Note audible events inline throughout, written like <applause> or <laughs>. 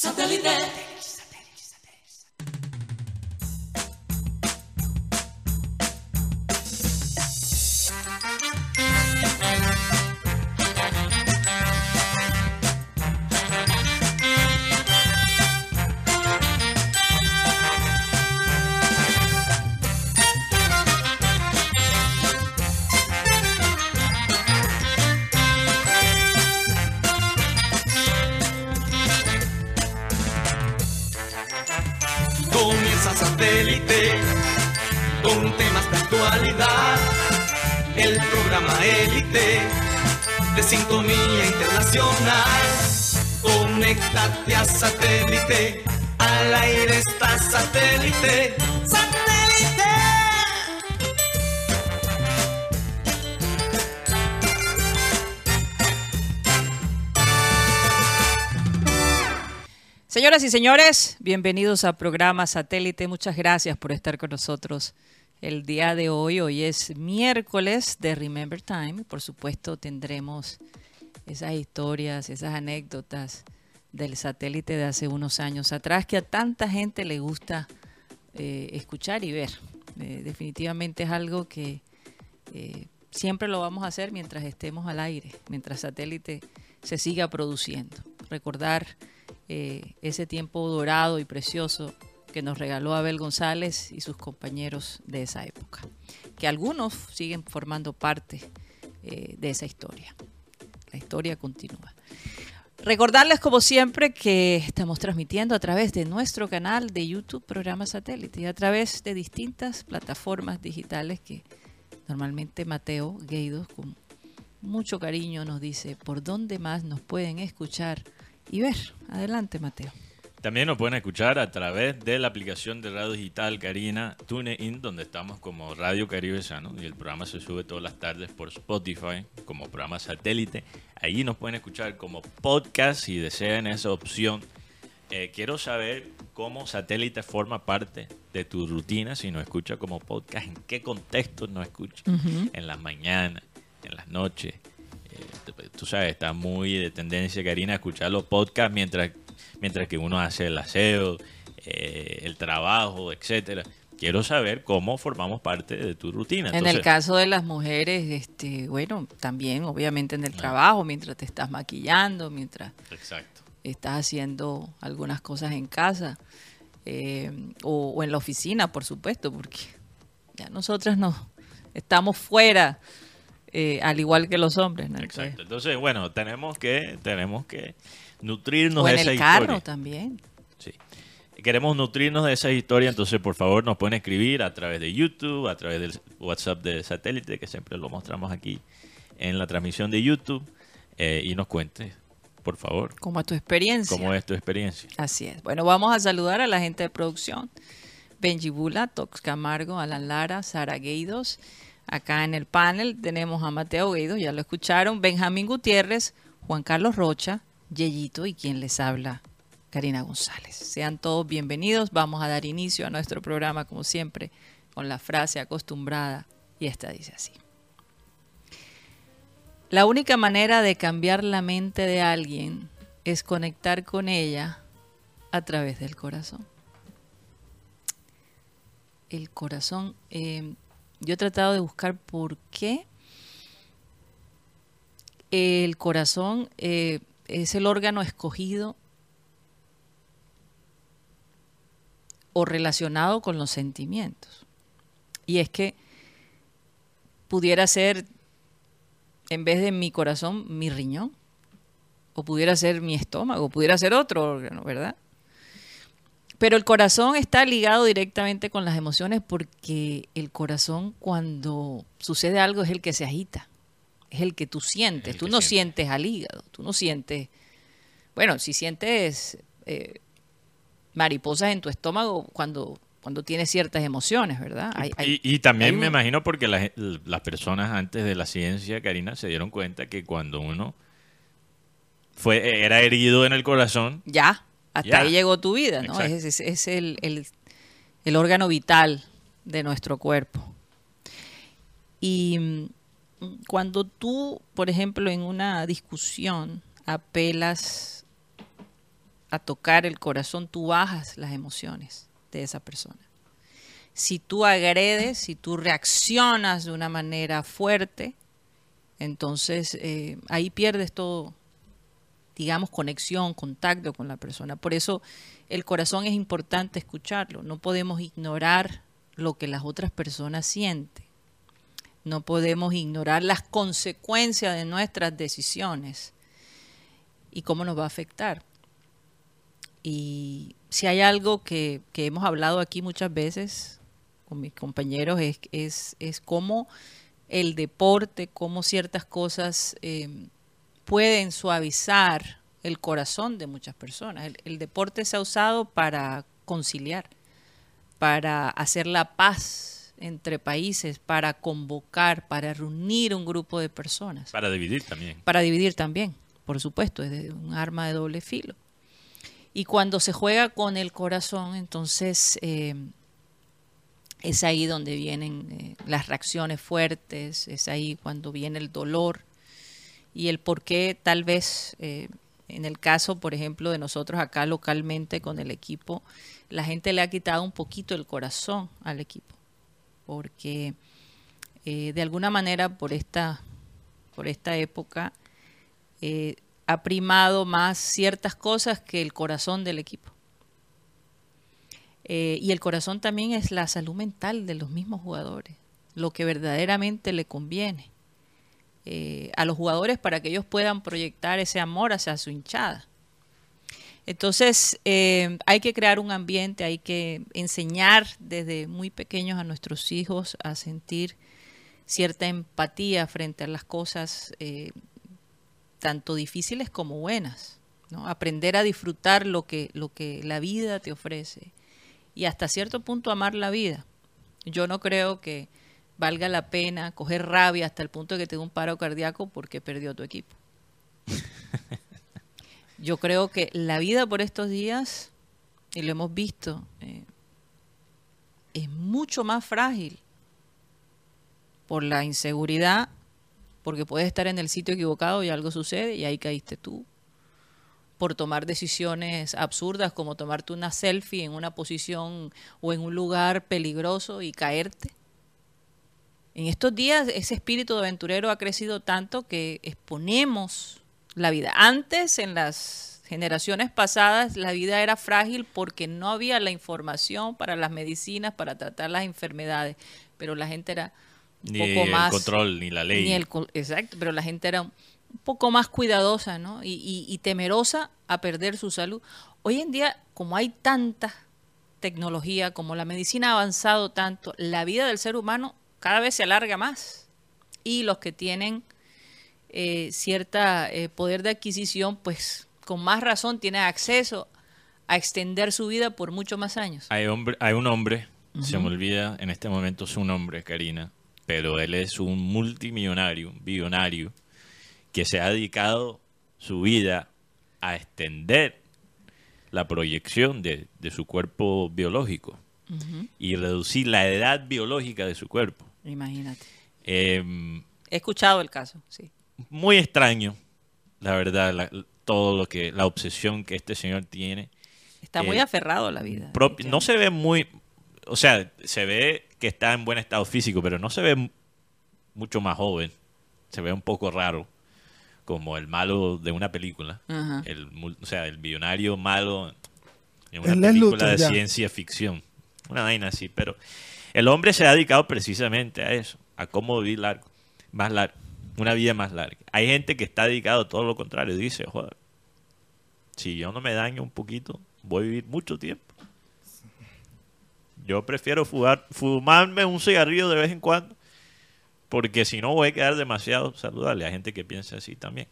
Satellite. Conéctate a satélite. Al aire está satélite. ¡Satélite! Señoras y señores, bienvenidos a programa Satélite. Muchas gracias por estar con nosotros el día de hoy. Hoy es miércoles de Remember Time. Por supuesto, tendremos esas historias, esas anécdotas del satélite de hace unos años atrás que a tanta gente le gusta eh, escuchar y ver. Eh, definitivamente es algo que eh, siempre lo vamos a hacer mientras estemos al aire, mientras satélite se siga produciendo. Recordar ese tiempo dorado y precioso que nos regaló Abel González y sus compañeros de esa época, que algunos siguen formando parte de esa historia. La historia continúa. Recordarles como siempre que estamos transmitiendo a través de nuestro canal de YouTube Programa Satélite y a través de distintas plataformas digitales que normalmente Mateo Gueidos con mucho cariño nos dice por dónde más nos pueden escuchar y ver. Adelante, Mateo. También nos pueden escuchar a través de la aplicación de radio digital Karina TuneIn, donde estamos como Radio Caribe Sano y el programa se sube todas las tardes por Spotify como programa satélite. Ahí nos pueden escuchar como podcast si desean esa opción. Eh, quiero saber cómo satélite forma parte de tu rutina si nos escucha como podcast, en qué contexto nos escucha, en las mañanas, en las noches, eh, tú sabes, está muy de tendencia, Karina, a escuchar los podcasts mientras, mientras que uno hace el aseo, eh, el trabajo, etcétera. Quiero saber cómo formamos parte de tu rutina. en el caso de las mujeres, este, bueno, también obviamente en el trabajo, mientras te estás maquillando, mientras Exacto. estás haciendo algunas cosas en casa eh, o, o en la oficina, por supuesto, porque ya nosotras no estamos fuera, eh, al igual que los hombres. ¿no? Exacto. Entonces, bueno, tenemos que, tenemos que nutrirnos O de en esa el carro historia. también. Sí. Queremos nutrirnos de esa historia, entonces por favor nos pueden escribir a través de YouTube, a través del WhatsApp de satélite, que siempre lo mostramos aquí en la transmisión de YouTube, eh, y nos cuente, por favor, Como a tu experiencia. cómo es tu experiencia. Así es. Bueno, vamos a saludar a la gente de producción. Benji Bula, Tox Camargo, Alan Lara, Sara Gueidos. Acá en el panel tenemos a Mateo Gueidos, ya lo escucharon, Benjamín Gutiérrez, Juan Carlos Rocha, Yeyito y quien les habla, Karina González. Sean todos bienvenidos. Vamos a dar inicio a nuestro programa, como siempre, con la frase acostumbrada y esta dice así. La única manera de cambiar la mente de alguien es conectar con ella a través del corazón. El corazón, eh, yo he tratado de buscar por qué el corazón eh, es el órgano escogido o relacionado con los sentimientos. Y es que pudiera ser, en vez de mi corazón, mi riñón, o pudiera ser mi estómago, pudiera ser otro órgano, ¿verdad? Pero el corazón está ligado directamente con las emociones porque el corazón cuando sucede algo es el que se agita, es el que tú sientes, tú no siente. sientes al hígado, tú no sientes, bueno, si sientes eh, mariposas en tu estómago cuando, cuando tienes ciertas emociones, ¿verdad? Hay- hay- y, y también me un- imagino porque las, las personas antes de la ciencia, Karina, se dieron cuenta que cuando uno fue era herido en el corazón, Ya, hasta Ya. ahí llegó tu vida, ¿no? Exacto. Es, es- es el, el- el órgano vital de nuestro cuerpo. Y mm, cuando tú, por ejemplo, en una discusión apelas a tocar el corazón, tú bajas las emociones de esa persona. Si tú agredes, si tú reaccionas de una manera fuerte, entonces eh, ahí pierdes todo, digamos, conexión, contacto con la persona. Por eso el corazón es importante escucharlo. No podemos ignorar lo que las otras personas sienten. No podemos ignorar las consecuencias de nuestras decisiones y cómo nos va a afectar. Y si hay algo que, hemos hablado aquí muchas veces con mis compañeros es, es, es cómo el deporte, cómo ciertas cosas eh, pueden suavizar el corazón de muchas personas. el, deporte se ha usado para conciliar, para hacer la paz entre países, para convocar, para reunir un grupo de personas. Para dividir también. Para dividir también, por supuesto, es un arma de doble filo. Y cuando se juega con el corazón, entonces eh, es ahí donde vienen eh, las reacciones fuertes, es ahí cuando viene el dolor y el por qué tal vez eh, en el caso, por ejemplo, de nosotros acá localmente con el equipo, la gente le ha quitado un poquito el corazón al equipo, porque de alguna manera por esta, por esta época ha primado más ciertas cosas que el corazón del equipo. Eh, y el corazón también es la salud mental de los mismos jugadores, lo que verdaderamente le conviene eh, a los jugadores para que ellos puedan proyectar ese amor hacia su hinchada. Entonces eh, hay que crear un ambiente, hay que enseñar desde muy pequeños a nuestros hijos a sentir cierta empatía frente a las cosas tanto difíciles como buenas. ¿no? Aprender a disfrutar lo que, lo que la vida te ofrece y hasta cierto punto amar la vida. Yo no creo que valga la pena coger rabia hasta el punto de que te un paro cardíaco porque perdió tu equipo. <laughs> Yo creo que la vida por estos días, y lo hemos visto, eh, es mucho más frágil por la inseguridad porque puedes estar en el sitio equivocado y algo sucede y ahí caíste tú. Por tomar decisiones absurdas como tomarte una selfie en una posición o en un lugar peligroso y caerte. En estos días ese espíritu de aventurero ha crecido tanto que exponemos la vida. Antes, en las generaciones pasadas, la vida era frágil porque no había la información para las medicinas, para tratar las enfermedades, pero la gente era ni el control, ni la ley. exacto, pero la gente era un poco más cuidadosa ¿no? y, temerosa a perder su salud. Hoy en día, como hay tanta tecnología, como la medicina ha avanzado tanto, la vida del ser humano cada vez se alarga más. Y los que tienen eh, cierta eh, poder de adquisición, pues con más razón tienen acceso a extender su vida por muchos más años. Hay, hombre, hay un hombre, se me olvida en este momento su nombre, Karina, pero él es un multimillonario, un billonario, que se ha dedicado su vida a extender la proyección de, su cuerpo biológico y reducir la edad biológica de su cuerpo. Imagínate. Em, He escuchado el caso, sí. Muy extraño, la verdad, todo lo que, la obsesión que este señor tiene. Está muy eh, aferrado a la vida. no se ve muy, o sea, se ve que está en buen estado físico, pero no se ve mucho más joven. Se ve un poco raro, como el malo de una película. el, o sea, el millonario malo en una película de ciencia ficción. Una vaina así, pero el hombre se ha dedicado precisamente a eso, a cómo vivir largo, más largo, una vida más larga. Hay gente que está dedicado a todo lo contrario, dice, joder, si yo no me daño un poquito, voy a vivir mucho tiempo. Yo prefiero fumarme un cigarrillo de vez en cuando, porque si no voy a quedar demasiado saludable. Hay gente que piensa así también.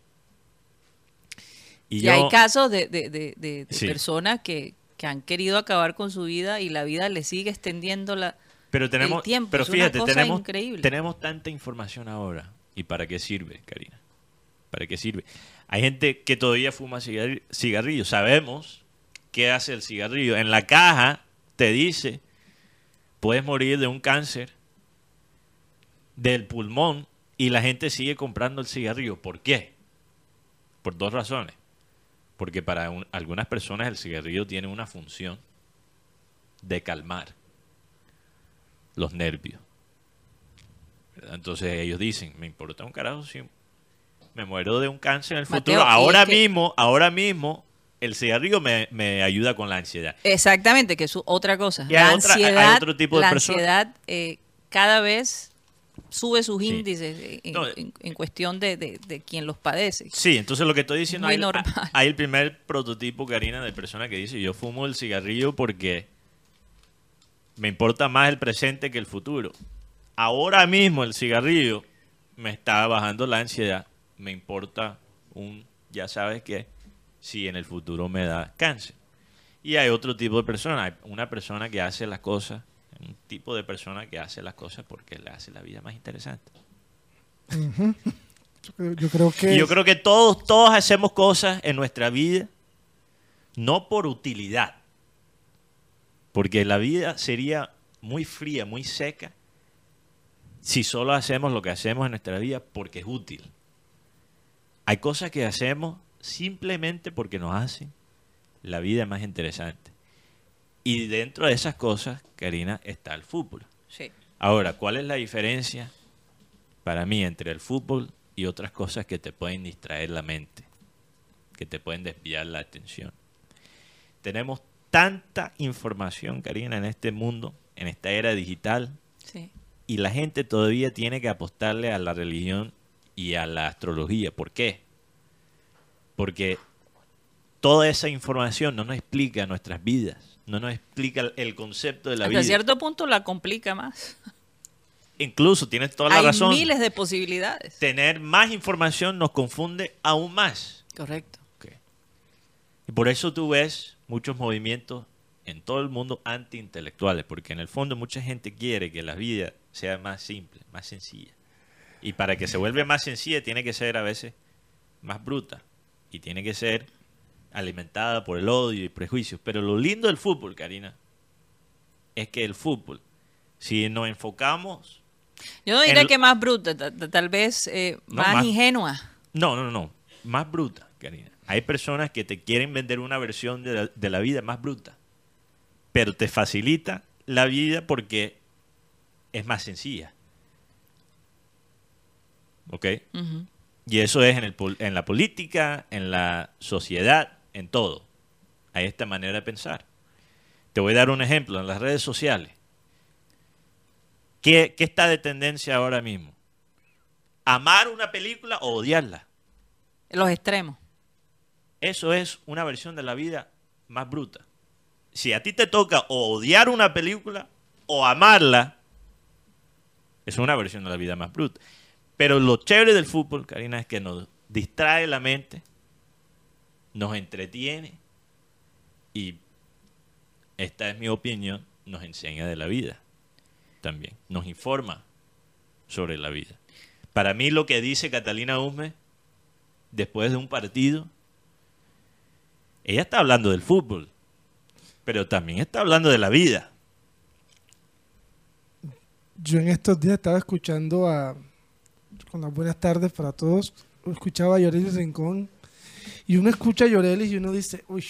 Y, hay casos de, personas que, han querido acabar con su vida y la vida le sigue extendiendo la, pero tenemos, tiempo. Pero fíjate, tenemos, tenemos tanta información ahora. ¿Y para qué sirve, Karina? ¿Para qué sirve? Hay gente que todavía fuma cigarrillo. Sabemos qué hace el cigarrillo. En la caja te dice puedes morir de un cáncer del pulmón y la gente sigue comprando el cigarrillo. ¿Por qué? Por dos razones. Porque para un- algunas personas el cigarrillo tiene una función de calmar los nervios. Entonces ellos dicen, me importa un carajo si me muero de un cáncer en el futuro. Ahora es que- mismo, ahora mismo, el cigarrillo me, me ayuda con la ansiedad. Exactamente, que es otra cosa. Y la otra- hay ansiedad, otro tipo de la personas. ansiedad eh, cada vez sube sus Sí. índices eh, en, No, en- en cuestión de, de- de quien los padece. Sí, entonces lo que estoy diciendo, Muy hay, normal. hay el primer prototipo, Karina, de persona que dice, yo fumo el cigarrillo porque me importa más el presente que el futuro. Ahora mismo el cigarrillo me está bajando la ansiedad, me importa un, ya sabes que, si en el futuro me da cáncer. Y hay otro tipo de persona, hay una persona que hace las cosas, un tipo de persona que hace las cosas porque le hace la vida más interesante. Yo, yo creo que. Y yo creo que todos, todos hacemos cosas en nuestra vida no por utilidad. Porque la vida sería muy fría, muy seca, si solo hacemos lo que hacemos en nuestra vida porque es útil. Hay cosas que hacemos simplemente porque nos hacen la vida más interesante. Y dentro de esas cosas, Karina, está el fútbol. Sí. Ahora, ¿cuál es la diferencia para mí entre el fútbol y otras cosas que te pueden distraer la mente, que te pueden desviar la atención? Tenemos tanta información, Karina, en este mundo, en esta era digital, Sí. Y la gente todavía tiene que apostarle a la religión y a la astrología. ¿Por qué? Porque toda esa información no nos explica nuestras vidas, no nos explica el- concepto de la Hasta vida. cierto punto la complica más. Incluso tienes toda la Hay razón. miles de posibilidades. Tener más información nos confunde aún más. Correcto. Y por eso tú ves muchos movimientos en todo el mundo antiintelectuales, porque en el fondo mucha gente quiere que la vida sea más simple, más sencilla. Y para que se vuelva más sencilla tiene que ser a veces más bruta y tiene que ser alimentada por el odio y prejuicios. Pero lo lindo del fútbol, Karina, es que el fútbol, si nos enfocamos Yo no diría que más bruta, ta- ta- tal vez eh, No, más, más- ingenua. No, no, no. Más bruta, Karina. Hay personas que te quieren vender una versión de la, de la vida más bruta. Pero te facilita la vida porque es más sencilla. ¿Ok? Y eso es en, el, pol- en la política, en la sociedad, en todo. Hay esta manera de pensar. Te voy a dar un ejemplo. En las redes sociales. ¿Qué, qué está de tendencia ahora mismo? ¿Amar una película o odiarla? Los extremos. Eso es una versión de la vida más bruta. Si a ti te toca o odiar una película o amarla, es una versión de la vida más bruta. Pero lo chévere del fútbol, Karina, es que nos distrae la mente, nos entretiene y, esta es mi opinión, nos enseña de la vida también. Nos informa sobre la vida. Para mí lo que dice Catalina Usme después de un partido, ella está hablando del fútbol, pero también está hablando de la vida. Yo en estos días estaba escuchando a. Con las buenas tardes para todos. Escuchaba a Yorelis Rincón. Y uno escucha a Yorelis y uno dice: Uy,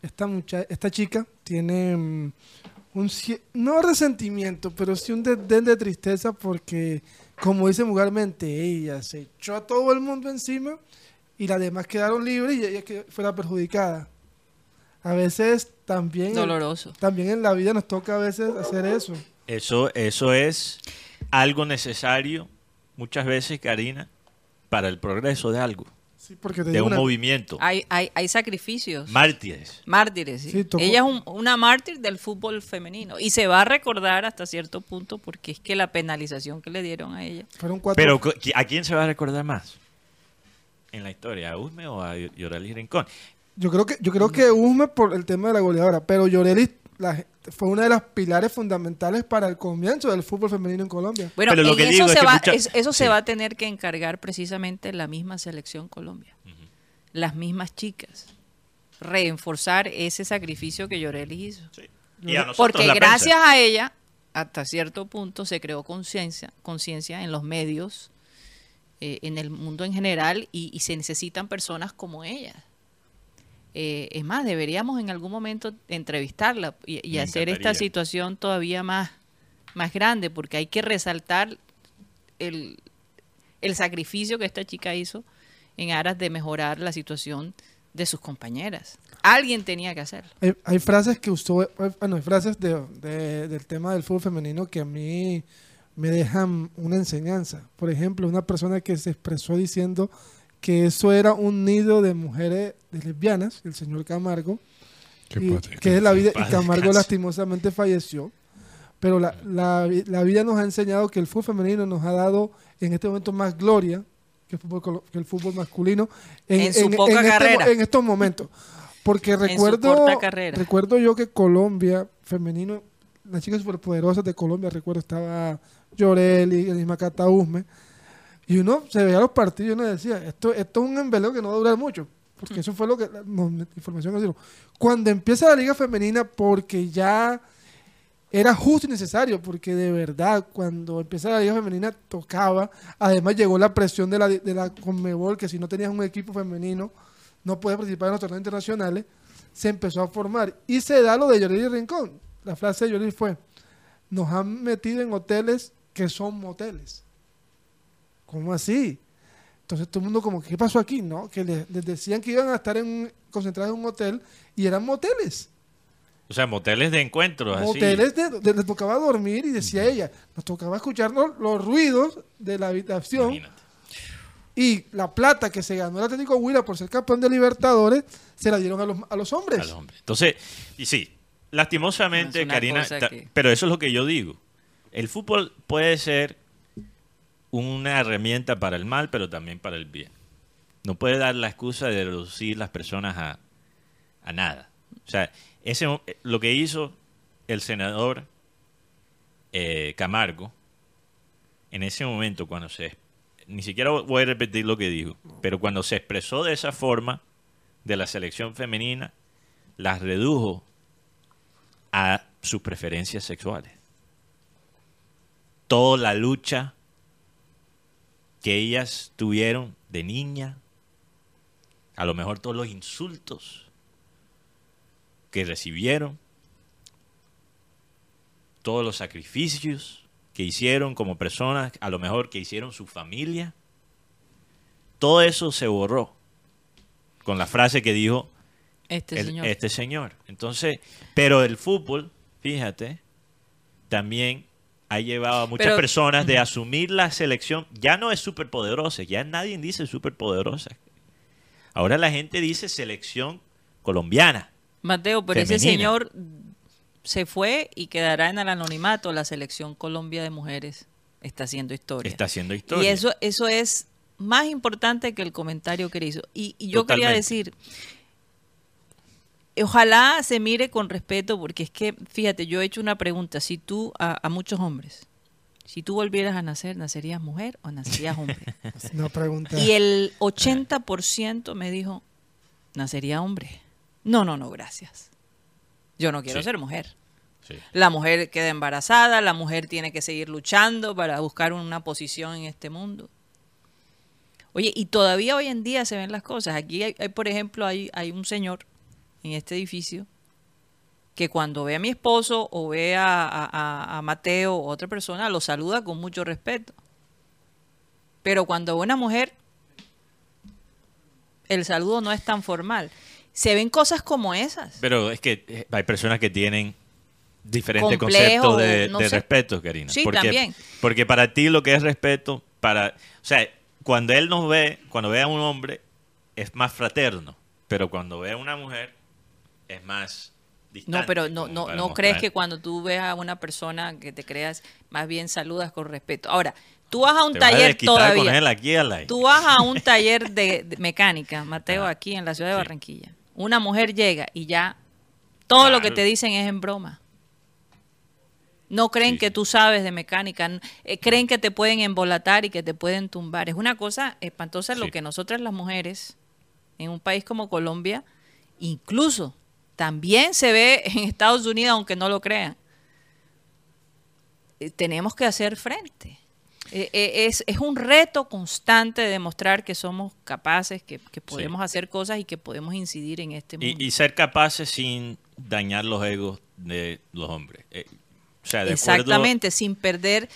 esta, mucha esta chica tiene mm, un. No resentimiento, pero sí un desdén de tristeza porque, como dice vulgarmente, ella se echó a todo el mundo encima y las demás quedaron libres y ella fue la perjudicada. A veces también. Doloroso. También en la vida nos toca a veces hacer eso. Eso, eso es algo necesario muchas veces, Karina, para el progreso de algo, Sí, porque te de un una- movimiento. Hay, hay, hay sacrificios. Mártires. Mártires, sí. Ella es un- una mártir del fútbol femenino y se va a recordar hasta cierto punto porque es que la penalización que le dieron a ella. Fueron cuatro. Pero ¿a quién se va a recordar más? ¿En la historia? ¿A Usme o a Yorali Rincón? yo creo que yo creo que Usme por el tema de la goleadora, pero Llorelli la- fue una de las pilares fundamentales para el comienzo del fútbol femenino en Colombia. Bueno, Pero lo en que eso, digo es se, que va, mucha- es- eso se va a tener que encargar precisamente la misma selección Colombia. Las mismas chicas. Reenforzar ese sacrificio que Llorelli hizo. Sí. Y a nosotros Porque gracias prensa. a ella, hasta cierto punto, se creó conciencia conciencia en los medios, eh, en el mundo en general, y, y se necesitan personas como ella. Eh, es más, deberíamos en algún momento entrevistarla y, y hacer esta situación todavía más, más grande, porque hay que resaltar el, el sacrificio que esta chica hizo en aras de mejorar la situación de sus compañeras. Alguien tenía que hacerlo. Hay, hay frases que usó, hay- bueno, hay frases de, de- del tema del fútbol femenino que a mí me dejan una enseñanza. Por ejemplo, una persona que se expresó diciendo que eso era un nido de mujeres de lesbianas, el señor Camargo, Qué y- padre. que es la vida, y Camargo lastimosamente falleció. Pero la, la vi- la vida nos ha enseñado que el fútbol femenino nos ha dado en este momento más gloria que el fútbol, que el fútbol masculino En su poca este carrera. en estos momentos. Porque recuerdo, recuerdo yo que Colombia, femenino, las chicas superpoderosas de Colombia, recuerdo estaba Llorelli, el misma Cata Usme, y uno se veía los partidos y uno decía, esto, esto es un embeleo que no va a durar mucho. Porque eso fue lo que la, nos- la información que. Cuando empieza la liga femenina, porque ya era justo y necesario, porque de verdad, cuando empieza la liga femenina, tocaba. Además, llegó la presión de la, de la Conmebol, que si no tenías un equipo femenino, no podías participar en los torneos internacionales. Se empezó a formar. Y se da lo de Yoreli Rincón. La frase de Yoreli fue: Nos han metido en hoteles que son moteles. ¿Cómo así? Entonces todo el mundo como, ¿qué pasó aquí? No, que les, les decían que iban a estar en un- concentrados en un hotel y eran moteles. O sea, moteles de encuentro, así. Moteles de, de- les tocaba dormir y decía ella, nos tocaba escuchar los, los ruidos de la habitación Imagínate. y la plata que se ganó el Atlético Huila por ser campeón de Libertadores se la dieron a los, a los hombres. a los hombres. Entonces, y sí, lastimosamente, Karina, que- pero eso es lo que yo digo. El fútbol puede ser una herramienta para el mal, pero también para el bien. No puede dar la excusa de reducir las personas a, a nada. O sea, ese, mo- lo que hizo el senador eh, Camargo en ese momento, cuando se. Ni siquiera voy a repetir lo que dijo, pero cuando se expresó de esa forma de la selección femenina, las redujo a sus preferencias sexuales. Toda la lucha que ellas tuvieron de niña, a lo mejor todos los insultos que recibieron, todos los sacrificios que hicieron como personas, a lo mejor que hicieron su familia, todo eso se borró con la frase que dijo Este el- señor. este señor. Entonces, pero el fútbol, fíjate, también ha llevado a muchas Pero- personas de asumir la selección. Ya no es superpoderosa, ya nadie dice superpoderosa. Ahora la gente dice selección colombiana. Mateo, pero ese señor se fue y quedará en el anonimato. La selección Colombia de mujeres está haciendo historia. Está haciendo historia. Y eso, eso es más importante que el comentario que él hizo. Y, y yo quería decir, ojalá se mire con respeto, porque es que, fíjate, yo he hecho una pregunta, si tú, a, a muchos hombres, si tú volvieras a nacer, ¿nacerías mujer o nacerías hombre? <laughs> Una pregunta. y el 80% me dijo, nacería hombre. No, no, no, gracias. Yo no quiero Sí. ser mujer. Sí. La mujer queda embarazada, la mujer tiene que seguir luchando para buscar una posición en este mundo. Oye, y todavía hoy en día se ven las cosas. Aquí, hay, hay, por ejemplo, hay, hay un señor en este edificio que cuando ve a mi esposo o ve a, a- a- a Mateo o otra persona, lo saluda con mucho respeto. Pero cuando ve a una mujer, el saludo no es tan formal. Se ven cosas como esas. Pero es que eh, hay personas que tienen diferentes conceptos de, no de sé. respeto, Karina. Sí, porque, también. Porque para ti lo que es respeto, para, o sea, cuando él nos ve, cuando ve a un hombre, es más fraterno. Pero cuando ve a una mujer, es más distante. No, pero no, no, no crees que cuando tú ves a una persona que te creas, más bien saludas con respeto. Ahora, tú vas a un Te vas a taller con todavía. él aquí. Tú vas a un taller de, de mecánica, <laughs> Mateo, Ah, aquí en la ciudad de sí. Barranquilla. Una mujer llega y ya todo lo que te dicen es en broma. No creen Sí, que tú sabes de mecánica, eh, creen que te pueden embolatar y que te pueden tumbar. Es una cosa espantosa lo que nosotras las mujeres en un país como Colombia, incluso también se ve <laughs> en Estados Unidos, aunque no lo crean. Eh, Tenemos que hacer frente. Eh, eh, es, es un reto constante de demostrar que somos capaces, que, que podemos hacer cosas y que podemos incidir en este mundo. Y, y ser capaces sin dañar los egos de los hombres. O sea, de acuerdo- Exactamente, sin perder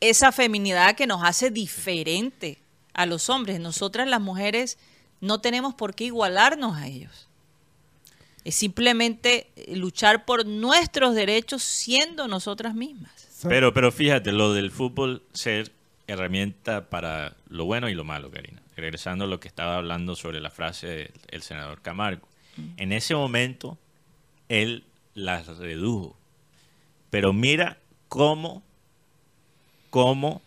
esa feminidad que nos hace diferente a los hombres. Nosotras las mujeres no tenemos por qué igualarnos a ellos. Es simplemente eh, luchar por nuestros derechos siendo nosotras mismas. Pero, pero fíjate, lo del fútbol ser herramienta para lo bueno y lo malo, Karina. Regresando a lo que estaba hablando sobre la frase del senador Camargo. En ese momento, él las redujo. Pero mira cómo, cómo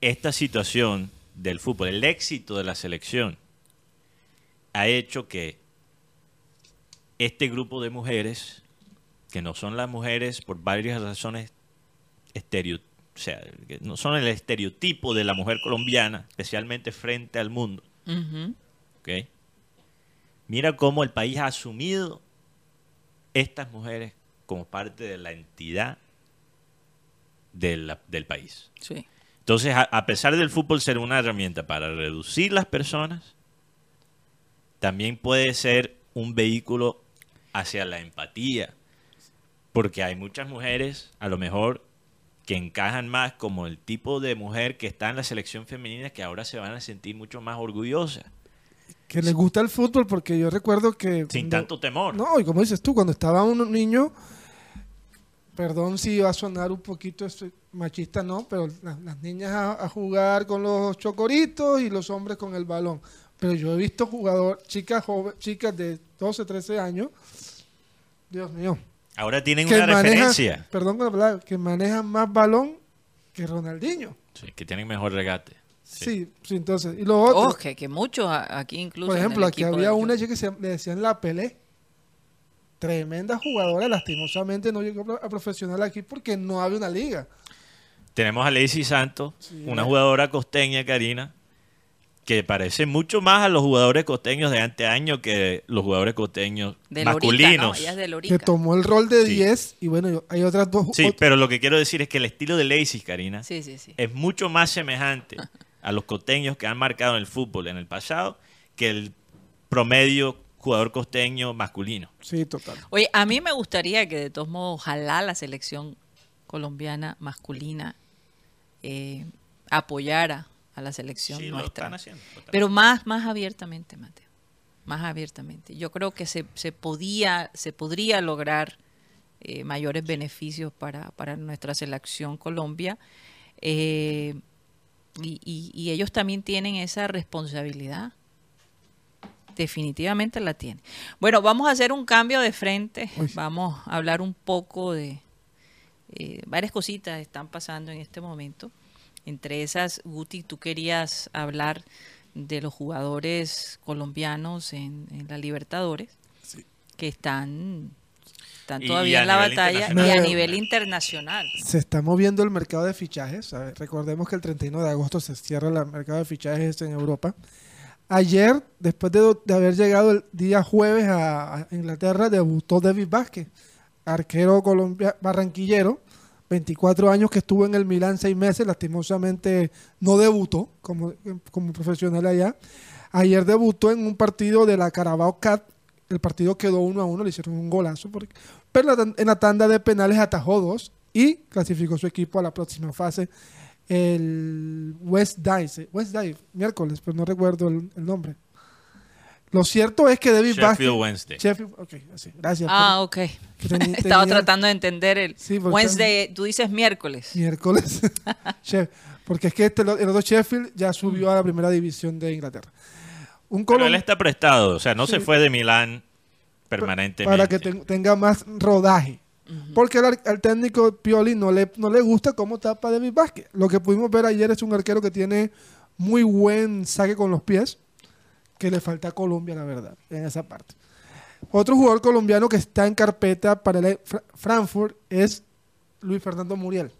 esta situación del fútbol, el éxito de la selección, ha hecho que este grupo de mujeres, que no son las mujeres por varias razones estereo, o sea, que no son el estereotipo de la mujer colombiana, especialmente frente al mundo. Mira cómo el país ha asumido estas mujeres como parte de la entidad de la- del país. Sí. Entonces, a, a pesar del fútbol ser una herramienta para reducir las personas, también puede ser un vehículo hacia la empatía. Porque hay muchas mujeres, a lo mejor, que encajan más como el tipo de mujer que está en la selección femenina, que ahora se van a sentir mucho más orgullosas, Que les gusta el fútbol porque yo recuerdo que... sin cuando- tanto temor. No, y como dices tú, cuando estaba un niño, perdón si va a sonar un poquito machista, no, pero las, las niñas a, a jugar con los chocoritos y los hombres con el balón. Pero yo he visto jugador, chicas joven, chicas de 12, 13 años, Dios mío, Ahora tienen que una referencia. perdón con la palabra, que manejan más balón que Ronaldinho. Sí, que tienen mejor regate. Sí, sí, entonces, y lo otro, Oh, que, que muchos aquí incluso. por en el ejemplo, aquí había de- una chica que se, le decían la Pelé. Tremenda jugadora, lastimosamente no llegó a profesional aquí porque no había una liga. Tenemos a Lacey Santos, Sí, una jugadora costeña, Karina, que parece mucho más a los jugadores costeños de anteaño que los jugadores costeños de Lorica, ¿no? masculinos. Es de que Lorica. tomó el rol de Sí. 10 y bueno, hay otras dos. Sí, pero lo que quiero decir es que el estilo de Lacey, Karina, Sí, sí, sí. es mucho más semejante a los costeños que han marcado en el fútbol en el pasado que el promedio jugador costeño masculino. sí, total. Oye, a mí me gustaría que de todos modos, ojalá la selección colombiana masculina eh, apoyara a la selección Sí, lo nuestra. están haciendo. lo están Pero más, más abiertamente, Mateo. Más abiertamente. Yo creo que se, se podía, se podría lograr eh, mayores beneficios para, para nuestra selección Colombia. eh, y, y- y ellos también tienen esa responsabilidad. Definitivamente la tienen. Bueno, vamos a hacer un cambio de frente. Uy. Vamos a hablar un poco de eh, varias cositas que están pasando en este momento. Entre esas, Guti, tú querías hablar de los jugadores colombianos en, en la Libertadores, que están, están todavía en la nivel batalla y a nivel internacional. Se está moviendo el mercado de fichajes. Ver, recordemos que el 31 de agosto se cierra el mercado de fichajes en Europa. Ayer, después de, de haber llegado el día jueves a, a Inglaterra, debutó David Vázquez, arquero colombia, barranquillero, 24 años que estuvo en el Milán seis meses, lastimosamente no debutó como, como profesional allá. Ayer debutó en un partido de la Carabao Cup, el partido quedó uno a uno, le hicieron un golazo, porque- pero en la tanda de penales atajó dos y clasificó su equipo a la próxima fase el West Dive, West Dive, miércoles, pero no recuerdo el nombre. Lo cierto es que David Sheffield Vázquez... Wednesday. Sheffield, ok, así, gracias. Ah, ok. ten- <laughs> Estaba tenía- tratando de entender el Sí, porque Wednesday, tú dices miércoles. miércoles. <laughs> Porque es que este, el otro Sheffield ya subió a la primera división de Inglaterra. Un Pero él está prestado, o sea, no se fue de Milán permanentemente. para que ten- tenga más rodaje. Porque al, ar- al técnico Pioli no le, no le gusta cómo tapa David Vázquez. Lo que pudimos ver ayer es un arquero que tiene muy buen saque con los pies, que le falta a Colombia, la verdad, en esa parte. Otro jugador colombiano que está en carpeta para el Fra- Frankfurt es Luis Fernando Muriel,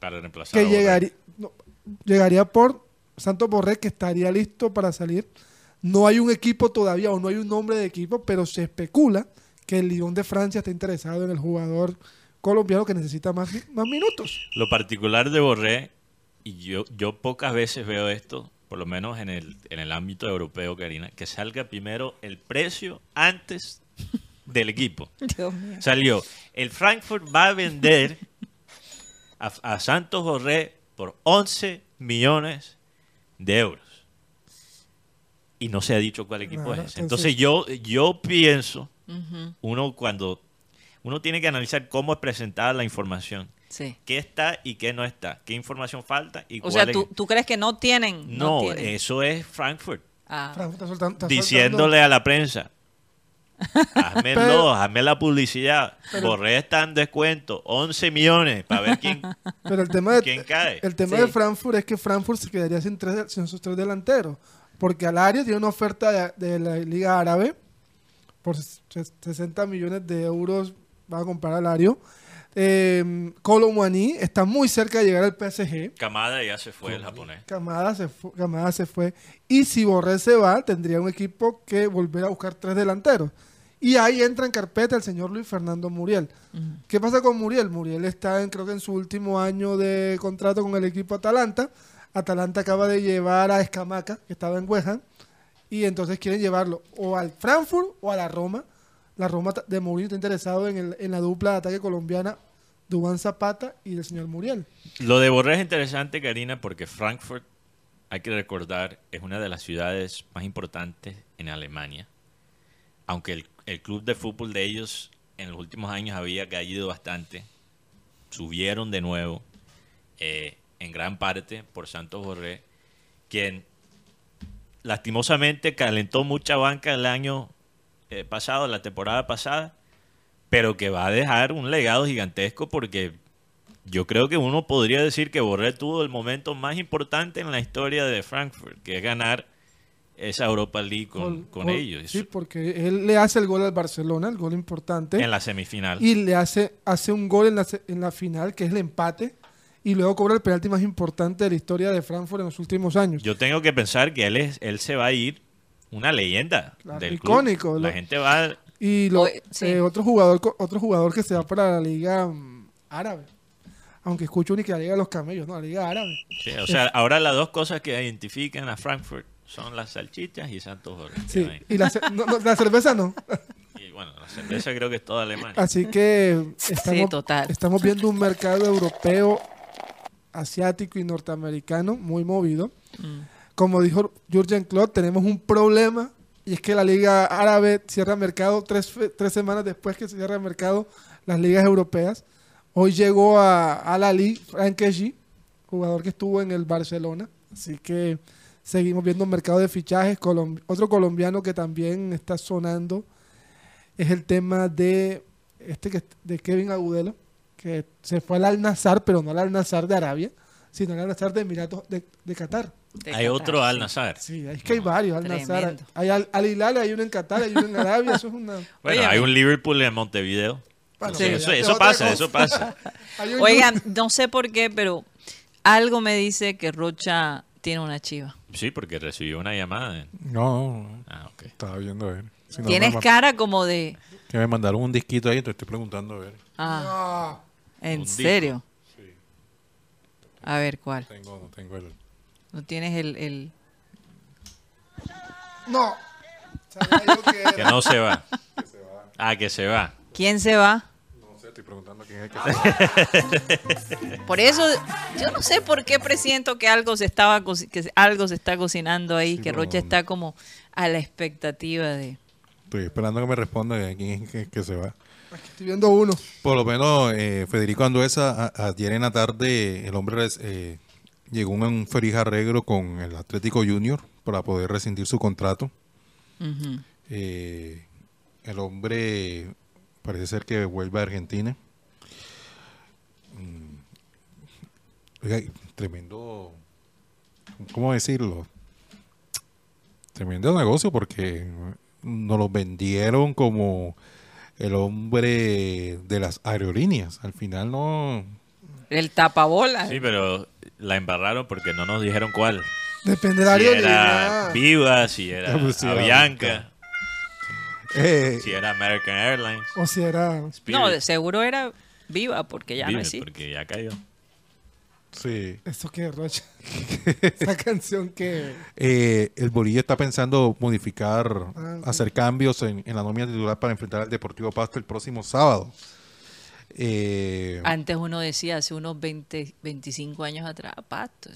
para reemplazar que a llegaría, no, llegaría por Santos Borré, que estaría listo para salir. No hay un equipo todavía o no hay un nombre de equipo, pero se especula que el Lyon de Francia está interesado en el jugador colombiano que necesita más, más minutos. Lo particular de Borré, y yo, yo pocas veces veo esto, por lo menos en el, en el ámbito europeo, Karina, que salga primero el precio antes del equipo. <laughs> Dios mío. Salió, el Frankfurt va a vender a, a Santos Borré por 11 millones de euros. Y no se ha dicho cuál equipo Claro, es. ese. entonces- yo, yo pienso, uno cuando uno tiene que analizar cómo es presentada la información, Sí. qué está y qué no está, qué información falta y O cuál sea, es- ¿tú, tú crees que no tienen? No, tienen. eso es Frankfurt Ah, Frankfurt está soltando- está diciéndole a la prensa, Pero- hazme la publicidad, Borré está en descuento, 11 millones, para ver quién, soltando- <laughs> Pero el tema, de, quién cae. el tema Sí. de Frankfurt es que Frankfurt se quedaría sin, tres, sin sus tres delanteros. Porque Alario tiene una oferta de, de la Liga Árabe por ses- 60 millones de euros. Va a comprar a Alario. Eh, Kolo Muani está muy cerca de llegar al PSG. Camada ya se fue el japonés. Camada se, fu- Kamada se fue. Y si Borré se va, tendría un equipo que volver a buscar tres delanteros. Y ahí entra en carpeta el señor Luis Fernando Muriel. ¿Qué pasa con Muriel? Muriel está, en, creo que en su último año de contrato con el equipo Atalanta. Atalanta acaba de llevar a Escamaca, que estaba en West Ham, y entonces quieren llevarlo o al Frankfurt o a la Roma. La Roma de Mourinho está interesado en, el- en la dupla de ataque colombiana Dubán Zapata y del señor Muriel. Lo de Borré es interesante, Karina, porque Frankfurt, hay que recordar, es una de las ciudades más importantes en Alemania. Aunque el, el club de fútbol de ellos en los últimos años había caído bastante, subieron de nuevo, eh, en gran parte por Santos Borré, quien lastimosamente calentó mucha banca el año eh, pasado, la temporada pasada, pero que va a dejar un legado gigantesco porque yo creo que uno podría decir que Borré tuvo el momento más importante en la historia de Frankfurt, que es ganar esa Europa League con, Gol- con gol- ellos Sí, porque él le hace el gol al Barcelona, el gol importante. en la semifinal. y le hace, hace un gol en la, en la final, que es el empate, y luego cobra el penalti más importante de la historia de Frankfurt en los últimos años. Yo tengo que pensar que él es, él se va a ir una leyenda Claro, del icónico, club. La lo- gente va y lo- sí. eh, otro jugador co- otro jugador que se va para la liga mm, árabe. Aunque escucho ni que la liga de los camellos, no, la liga árabe. sí, o sea, ahora las dos cosas que identifican a Frankfurt son las salchichas y Santos Borré. Sí, y la, ce- no, no, la cerveza no. <laughs> Y bueno, la cerveza creo que es toda Alemania. Así que estamos, total. estamos viendo un mercado europeo, asiático y norteamericano muy movido. Mm. Como dijo Jurgen Klopp, tenemos un problema y es que la liga árabe cierra mercado tres, tres semanas después que se cierra mercado las ligas europeas. Hoy llegó a, a la Liga Frank Kessie, jugador que estuvo en el Barcelona. Así que seguimos viendo un mercado de fichajes. Otro colombiano que también está sonando es el tema de este que, de Kevin Agudelo, que se fue al Al Nazar, pero no al Al Nazar de Arabia, sino al Al Nazar de Emiratos de, de Qatar. Hay Qatar, otro Al sí. Nazar. Sí, es que hay varios Al Nazar. Hay Al, Al Hilal, hay uno en Qatar, hay uno en Arabia, eso es una... Bueno, <laughs> hay un Liverpool en Montevideo. Bueno, Sí. Eso, pasa, <laughs> eso pasa. Oigan, <laughs> no sé por qué, pero algo me dice que Rocha tiene una chiva. Sí, porque recibió una llamada. No, no, Ah, ok. estaba viendo a ver. Si no, Tienes cara como de... Que me mandaron un disquito ahí, te estoy preguntando a ver. Ah, ¿en serio? Sí. A ver, ¿cuál? Tengo, no tengo el. No tienes el... el... no. Que no se va. Ah, que se va. ¿Quién se va? No sé, estoy preguntando quién es el que se <laughs> Por eso, yo no sé por qué presiento que algo se estaba que algo se está cocinando ahí, Sí, que Rocha está como a la expectativa de... Estoy esperando que me responda quién es que, que se va. Aquí estoy viendo uno. Por lo menos eh, Federico Anduesa, a- ayer en la tarde, el hombre eh, llegó a un feliz arreglo con el Atlético Junior para poder rescindir su contrato. Eh, el hombre parece ser que vuelve a Argentina. Mm. Oiga, tremendo, ¿cómo decirlo? Tremendo negocio porque nos lo vendieron como el hombre de las aerolíneas. Al final no... El tapabola. Sí, pero la embarraron porque no nos dijeron cuál. Depende de la Si era Viva, si era Avianca, Eh, si era American Airlines. O si era... Spirit. No, de seguro era viva porque ya Vive, no existe. porque ya cayó. Sí. ¿Eso qué, Rocha? <laughs> Esa canción que... Eh, el Bolillo está pensando modificar, Ah, hacer cambios en, en la nómina titular para enfrentar al Deportivo Pasto el próximo sábado. Eh, Antes uno decía, hace unos 20, 25 años atrás, Pasto.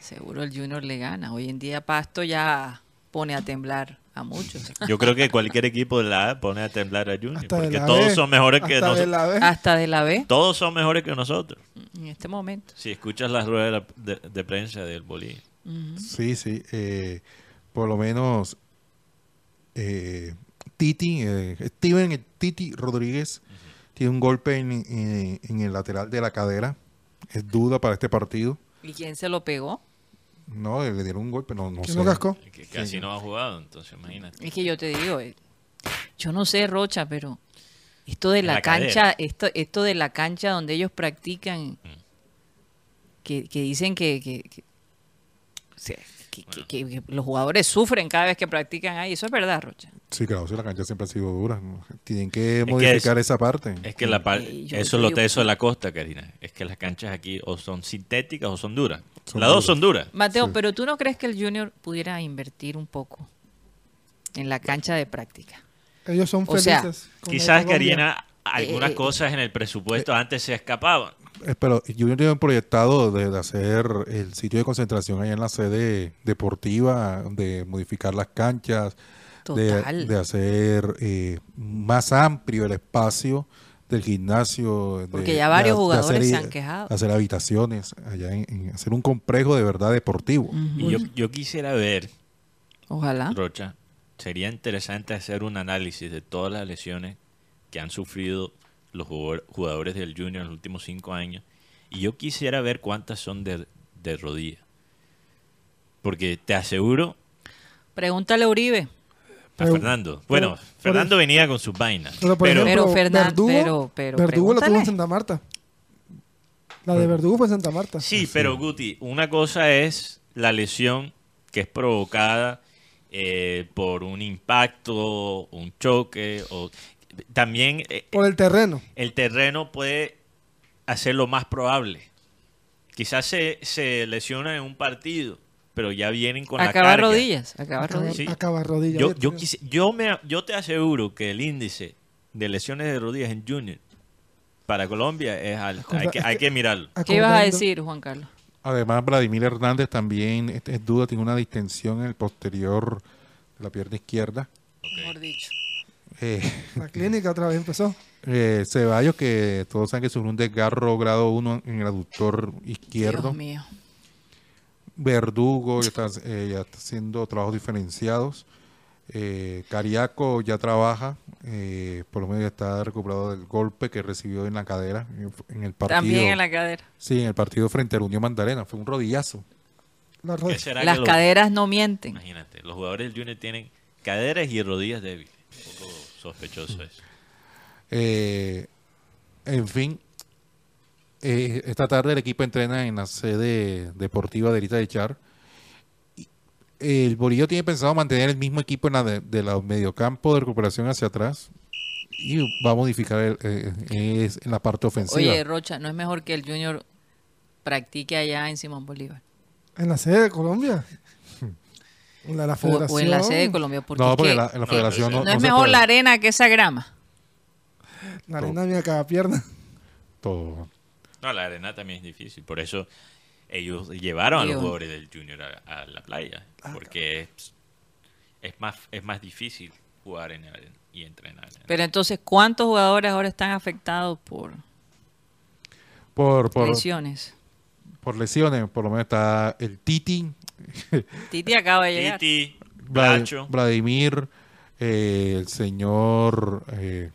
Seguro el Junior le gana. Hoy en día Pasto ya pone a temblar a muchos. <laughs> Yo creo que cualquier equipo de la A pone a temblar a Junior. Hasta Porque todos B, son mejores que nosotros. la B. Hasta de la B Todos son mejores que nosotros. en este momento. Si escuchas las ruedas de, de prensa del Bolillo. Sí, sí. eh, por lo menos eh, Titi, eh, Steven Titi Rodríguez tiene un golpe en, en- en el lateral de la cadera. Es duda para este partido. ¿Y quién se lo pegó? No, le dieron un golpe, no, no que sé. no cascó. Que casi no ha jugado, entonces imagínate. Es que yo te digo, eh, yo no sé, Rocha, pero esto de la, la cancha, esto, esto de la cancha donde ellos practican, Mm. que, que dicen que, que, que- o sea, que- que- que- que los jugadores sufren cada vez que practican ahí. Eso es verdad, Rocha. Sí, claro, sí, la cancha siempre ha sido dura. ¿no? Tienen que modificar es- esa parte. Es que la par- Eh, yo eso es lo teso de la costa, Karina. Es que las canchas aquí o son sintéticas o son duras. Son las dos son duras. Mateo, Sí. pero tú no crees que el Junior pudiera invertir un poco en la cancha de práctica. Ellos son O sea, felices. con la Quizás. Karina, algunas Eh, cosas en el presupuesto antes se escapaban. Eh, Pero Junior tiene un proyectado de, de hacer el sitio de concentración allá en la sede deportiva, de modificar las canchas, de, de hacer eh, más amplio el espacio del gimnasio. de- Porque ya varios de- de jugadores hacer, se han quejado. Hacer habitaciones, allá en, en hacer un complejo de verdad deportivo. Y yo, yo quisiera ver, Ojalá. Rocha, sería interesante hacer un análisis de todas las lesiones que han sufrido los jugador- jugadores del Junior en los últimos cinco años. Y yo quisiera ver cuántas son de, de rodilla. Porque te aseguro Pregúntale a Uribe. a Pero- Fernando. Bueno, pero- Fernando venía con sus vainas. Pero, pero- Pero Fernan- Verdugo, pero- pero Verdugo la tuvo en Santa Marta. La de Verdugo fue en Santa Marta. Sí, pero Guti, una cosa es la lesión que es provocada eh, por un impacto, un choque, o también eh, Por el terreno. el terreno puede hacerlo más probable. Quizás se, se lesiona en un partido, pero ya vienen con la Acabar carga. rodillas. Acabar Acaba, rodillas. Sí. acaba rodilla. Yo, yo, quisi- yo, me, yo te aseguro que el índice de lesiones de rodillas en Junior para Colombia es alto. Hay que, hay que mirarlo. ¿Qué ibas a decir, Juan Carlos? Además, Vladimir Hernández también es, es duda, tiene una distensión en el posterior de la pierna izquierda. Mejor dicho. Eh, <laughs> La clínica otra vez empezó. eh, Ceballos, que todos saben que sufrió un desgarro grado 1 en el aductor izquierdo. Dios mío. Verdugo ya está, eh, ya está haciendo trabajos diferenciados. Eh, Cariaco ya trabaja, eh, por lo menos ya está recuperado del golpe que recibió en la cadera en, el partido. También en la cadera. Sí, en el partido frente al Unión Magdalena. Fue un rodillazo. La ¿Qué rodilla. será Las los- caderas no mienten. Imagínate, los jugadores del Junior tienen caderas y rodillas débiles. Un poco sospechoso eso. Eh, en fin, eh, esta tarde el equipo entrena en la sede deportiva de Erita de Char. Y El Bolillo tiene pensado mantener el mismo equipo en la de, de la mediocampo de recuperación hacia atrás y va a modificar el- eh, es en la parte ofensiva. Oye, Rocha, ¿no es mejor que el Junior practique allá en Simón Bolívar? En la sede de Colombia. En la, de la O, federación. o en la sede de Colombia. Porque no, porque la- en la federación no, no, no es mejor puede. la arena que esa grama. La arena mía cada pierna. Todo. No, la arena también es difícil. Por eso ellos llevaron a los jugadores del Junior a, a la playa. Porque es, es, más, es más difícil jugar en la arena y entrenar. en la Pero entonces, ¿cuántos jugadores ahora están afectados por Por, por, lesiones? por lesiones, por lo menos está el Titi, <laughs> Titi acaba de llegar. Titi, Vlad- Vladimir, eh, el señor eh,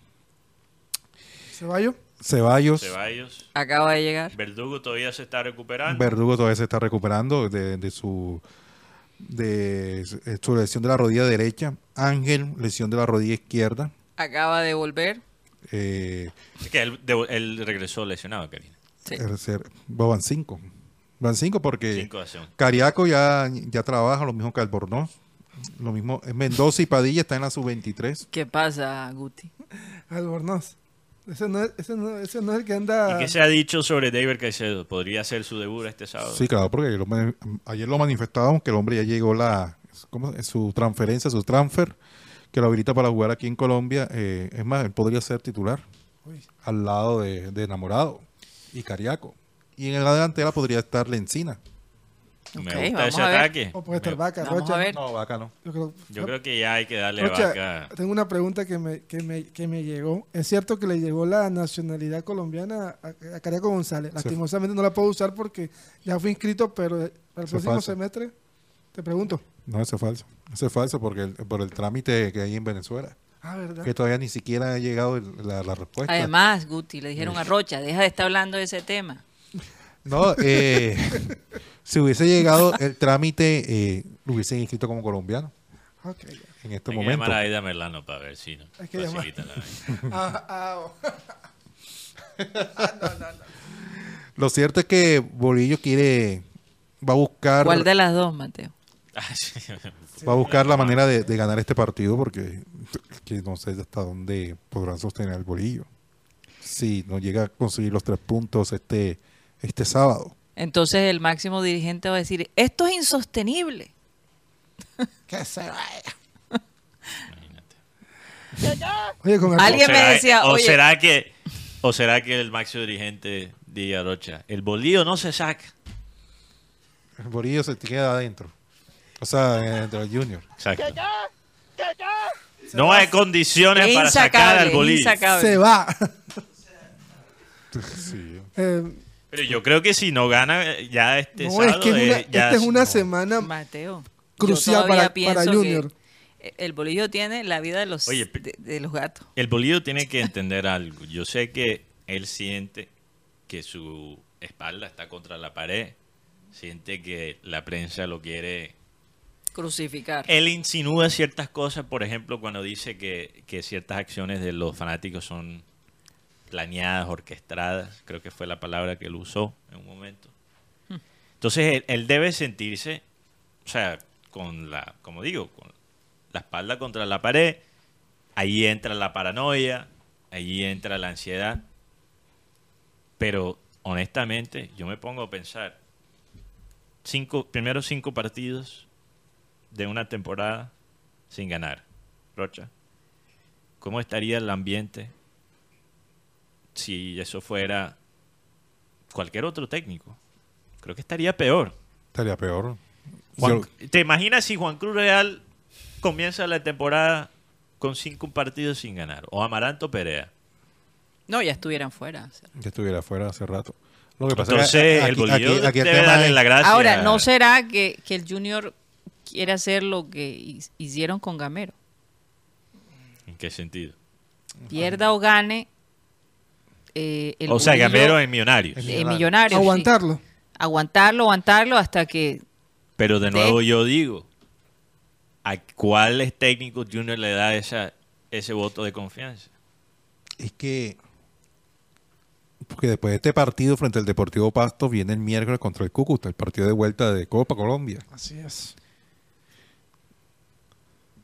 Ceballos. Ceballos. Ceballos. Acaba de llegar. Verdugo todavía se está recuperando. Verdugo todavía se está recuperando de, de su de su- lesión de la rodilla derecha. Ángel, lesión de la rodilla izquierda. Acaba de volver. Eh, Es que él, de- él regresó lesionado, Karina. Sí. van cinco. Van cinco porque Cinco Cariaco ya, ya trabaja, lo mismo que Albornoz. Lo mismo, Mendoza y Padilla están en la sub-23. ¿Qué pasa, Guti? Albornoz. Ese no, es, ese, no, ese no es el que anda... ¿Y qué se ha dicho sobre David Caicedo? ¿Podría ser su debut este sábado? Sí, claro, porque ayer lo, mani- ayer lo manifestábamos que el hombre ya llegó la ¿cómo? su transferencia, su transfer, que lo habilita para jugar aquí en Colombia. Eh, es más, él podría ser titular Uy. al lado de, de Enamorado y Cariaco. Y en la delantera podría estar Lencina. Me Ok, gusta vamos ese a ver. ataque. O puede estar Me- Vaca, Vamos Rocha. a ver. No, vaca no. Yo creo, Yo creo que ya hay que darle Rocha, vaca. tengo una pregunta que me, que, me, que me llegó. ¿Es cierto que le llegó la nacionalidad colombiana a, a Cariaco González? Sí. Lastimosamente no la puedo usar porque ya fui inscrito, pero para el Eso próximo falso. semestre, te pregunto. No, eso es falso. Eso es falso porque el- por el trámite que hay en Venezuela. Ah, ¿verdad? Que todavía ni siquiera ha llegado el- la, la respuesta. Además, Guti, le dijeron a Rocha, deja de estar hablando de ese tema. No, eh, si hubiese llegado el trámite, eh, lo hubiesen inscrito como colombiano Ok, ya. en este Hay que momento. llamar a Aida Merlano para ver si no. Hay que llamar. Ah, ah, oh. <laughs> Lo cierto es que Bolillo quiere, va a buscar, ¿Cuál de las dos, Mateo? Ah, <laughs> va a buscar la manera de, de ganar este partido porque que no sé hasta dónde podrán sostener el Bolillo. Si no llega a conseguir los tres puntos este, este sábado. Entonces el máximo dirigente va a decir, esto es insostenible. <laughs> Que se vaya. Imagínate. Oye, con el- Alguien me decía, o oye- será que o será que el máximo dirigente diga Rocha, el bolillo no se saca. El Bolillo se queda adentro. O sea, dentro del Junior. Exacto. No hay condiciones Es para sacar al bolillo. insacable. se va. <laughs> <laughs> Sí. Eh, Pero yo creo que si no gana eh, ya este no, sábado es que es una- eh, ya esta es una no. semana Mateo. crucial para, para Junior. El bolillo tiene la vida de los, Oye, de, de los gatos. El bolillo tiene que entender algo. Yo sé que él siente que su espalda está contra la pared, siente que la prensa lo quiere Crucificar. Él insinúa ciertas cosas, por ejemplo, cuando dice que, que ciertas acciones de los fanáticos son planeadas, orquestadas, creo que fue la palabra que él usó en un momento. Entonces, él, él debe sentirse, o sea, con la, como digo, con la espalda contra la pared, ahí entra la paranoia, ahí entra la ansiedad, pero honestamente, yo me pongo a pensar, cinco, primeros cinco partidos de una temporada sin ganar. Rocha, ¿cómo estaría el ambiente si eso fuera cualquier otro técnico? Creo que estaría peor. Estaría peor. Juan- Yo- ¿Te imaginas si Juan Cruz Real comienza la temporada con cinco partidos sin ganar? O Amaranto Perea. No, ya estuvieran fuera. ya estuviera afuera hace rato. Lo que pasa Entonces, es que el aquí- bolillo aquí- el debe tema darle es- la gracia. Ahora, ¿no será que, que el Junior quiere hacer lo que hi- hicieron con Gamero? ¿En qué sentido? Pierda o gane. Eh, el o sea, Gamero en Millonarios. eh, Millonarios. Aguantarlo. Aguantarlo, aguantarlo hasta que Pero de De- nuevo yo digo, ¿a cuáles técnicos Junior le da esa, ese voto de confianza? Es que. Porque después de este partido frente al Deportivo Pasto viene el miércoles contra el Cúcuta, el partido de vuelta de Copa Colombia. Así es.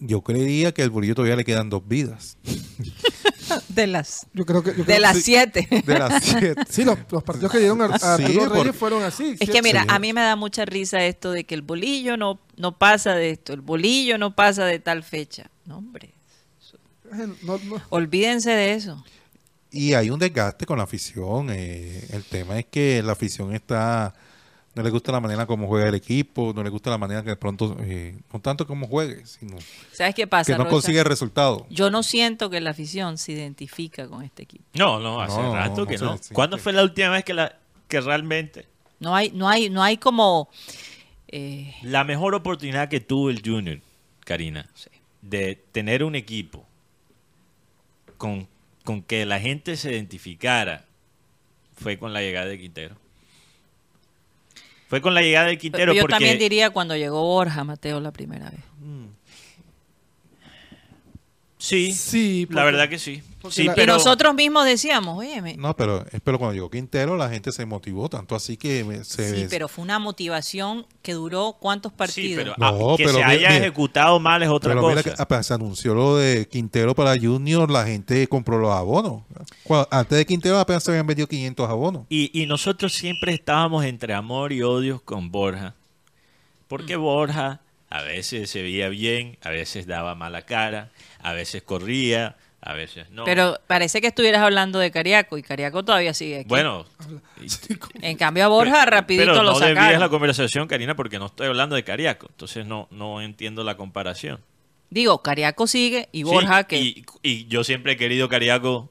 Yo creería que al Bolillo todavía le quedan dos vidas. <laughs> de las Yo creo que. yo de creo- las sí, siete. De las siete. <laughs> Sí, los, los partidos que dieron a, a Sí, Arturo porque- Reyes fueron así. Es ¿sí? que mira, Sí. a mí me da mucha risa esto de que el bolillo no, no pasa de esto, el bolillo no pasa de tal fecha. No, hombre, No, no. olvídense de eso. Y hay un desgaste con la afición. eh, el tema es que la afición está. No le gusta la manera como juega el equipo, no le gusta la manera que de pronto. eh, no tanto como juegue, sino ¿Sabes qué pasa? que no Rocha? consigue el resultado. Yo no siento que la afición se identifica con este equipo. No, no, hace No, rato no que no. ¿Cuándo fue la última vez que, la, que realmente No hay, no hay, no hay como eh, la mejor oportunidad que tuvo el Junior, Karina, de tener un equipo con, con que la gente se identificara fue con la llegada de Quintero? Fue con la llegada de Quintero yo porque también diría cuando llegó Borja Mateo la primera vez. Sí, Sí, la verdad que sí. Sí, la- Y pero nosotros mismos decíamos, oye, me- No, pero, es- pero cuando llegó Quintero la gente se motivó tanto así que me- se... sí, pero fue una motivación que duró cuántos sí, partidos. pero, No, ah, que pero se mira, haya mira. ejecutado mal es otra pero cosa. mira que apenas se anunció lo de Quintero para Junior, la gente compró los abonos. Cuando- antes de Quintero apenas se habían vendido 500 abonos. Y, y nosotros siempre estábamos entre amor y odio con Borja. Porque Borja a veces se veía bien, a veces daba mala cara, a veces corría, a veces no. Pero parece que estuvieras hablando de Cariaco y Cariaco todavía sigue aquí. bueno, <laughs> En cambio a Borja rapidito pero lo no desvíes sacaron. la conversación, Karina, porque no estoy hablando de Cariaco. Entonces no, no entiendo la comparación. Digo, Cariaco sigue y Sí, Borja que... y, y yo siempre he querido Cariaco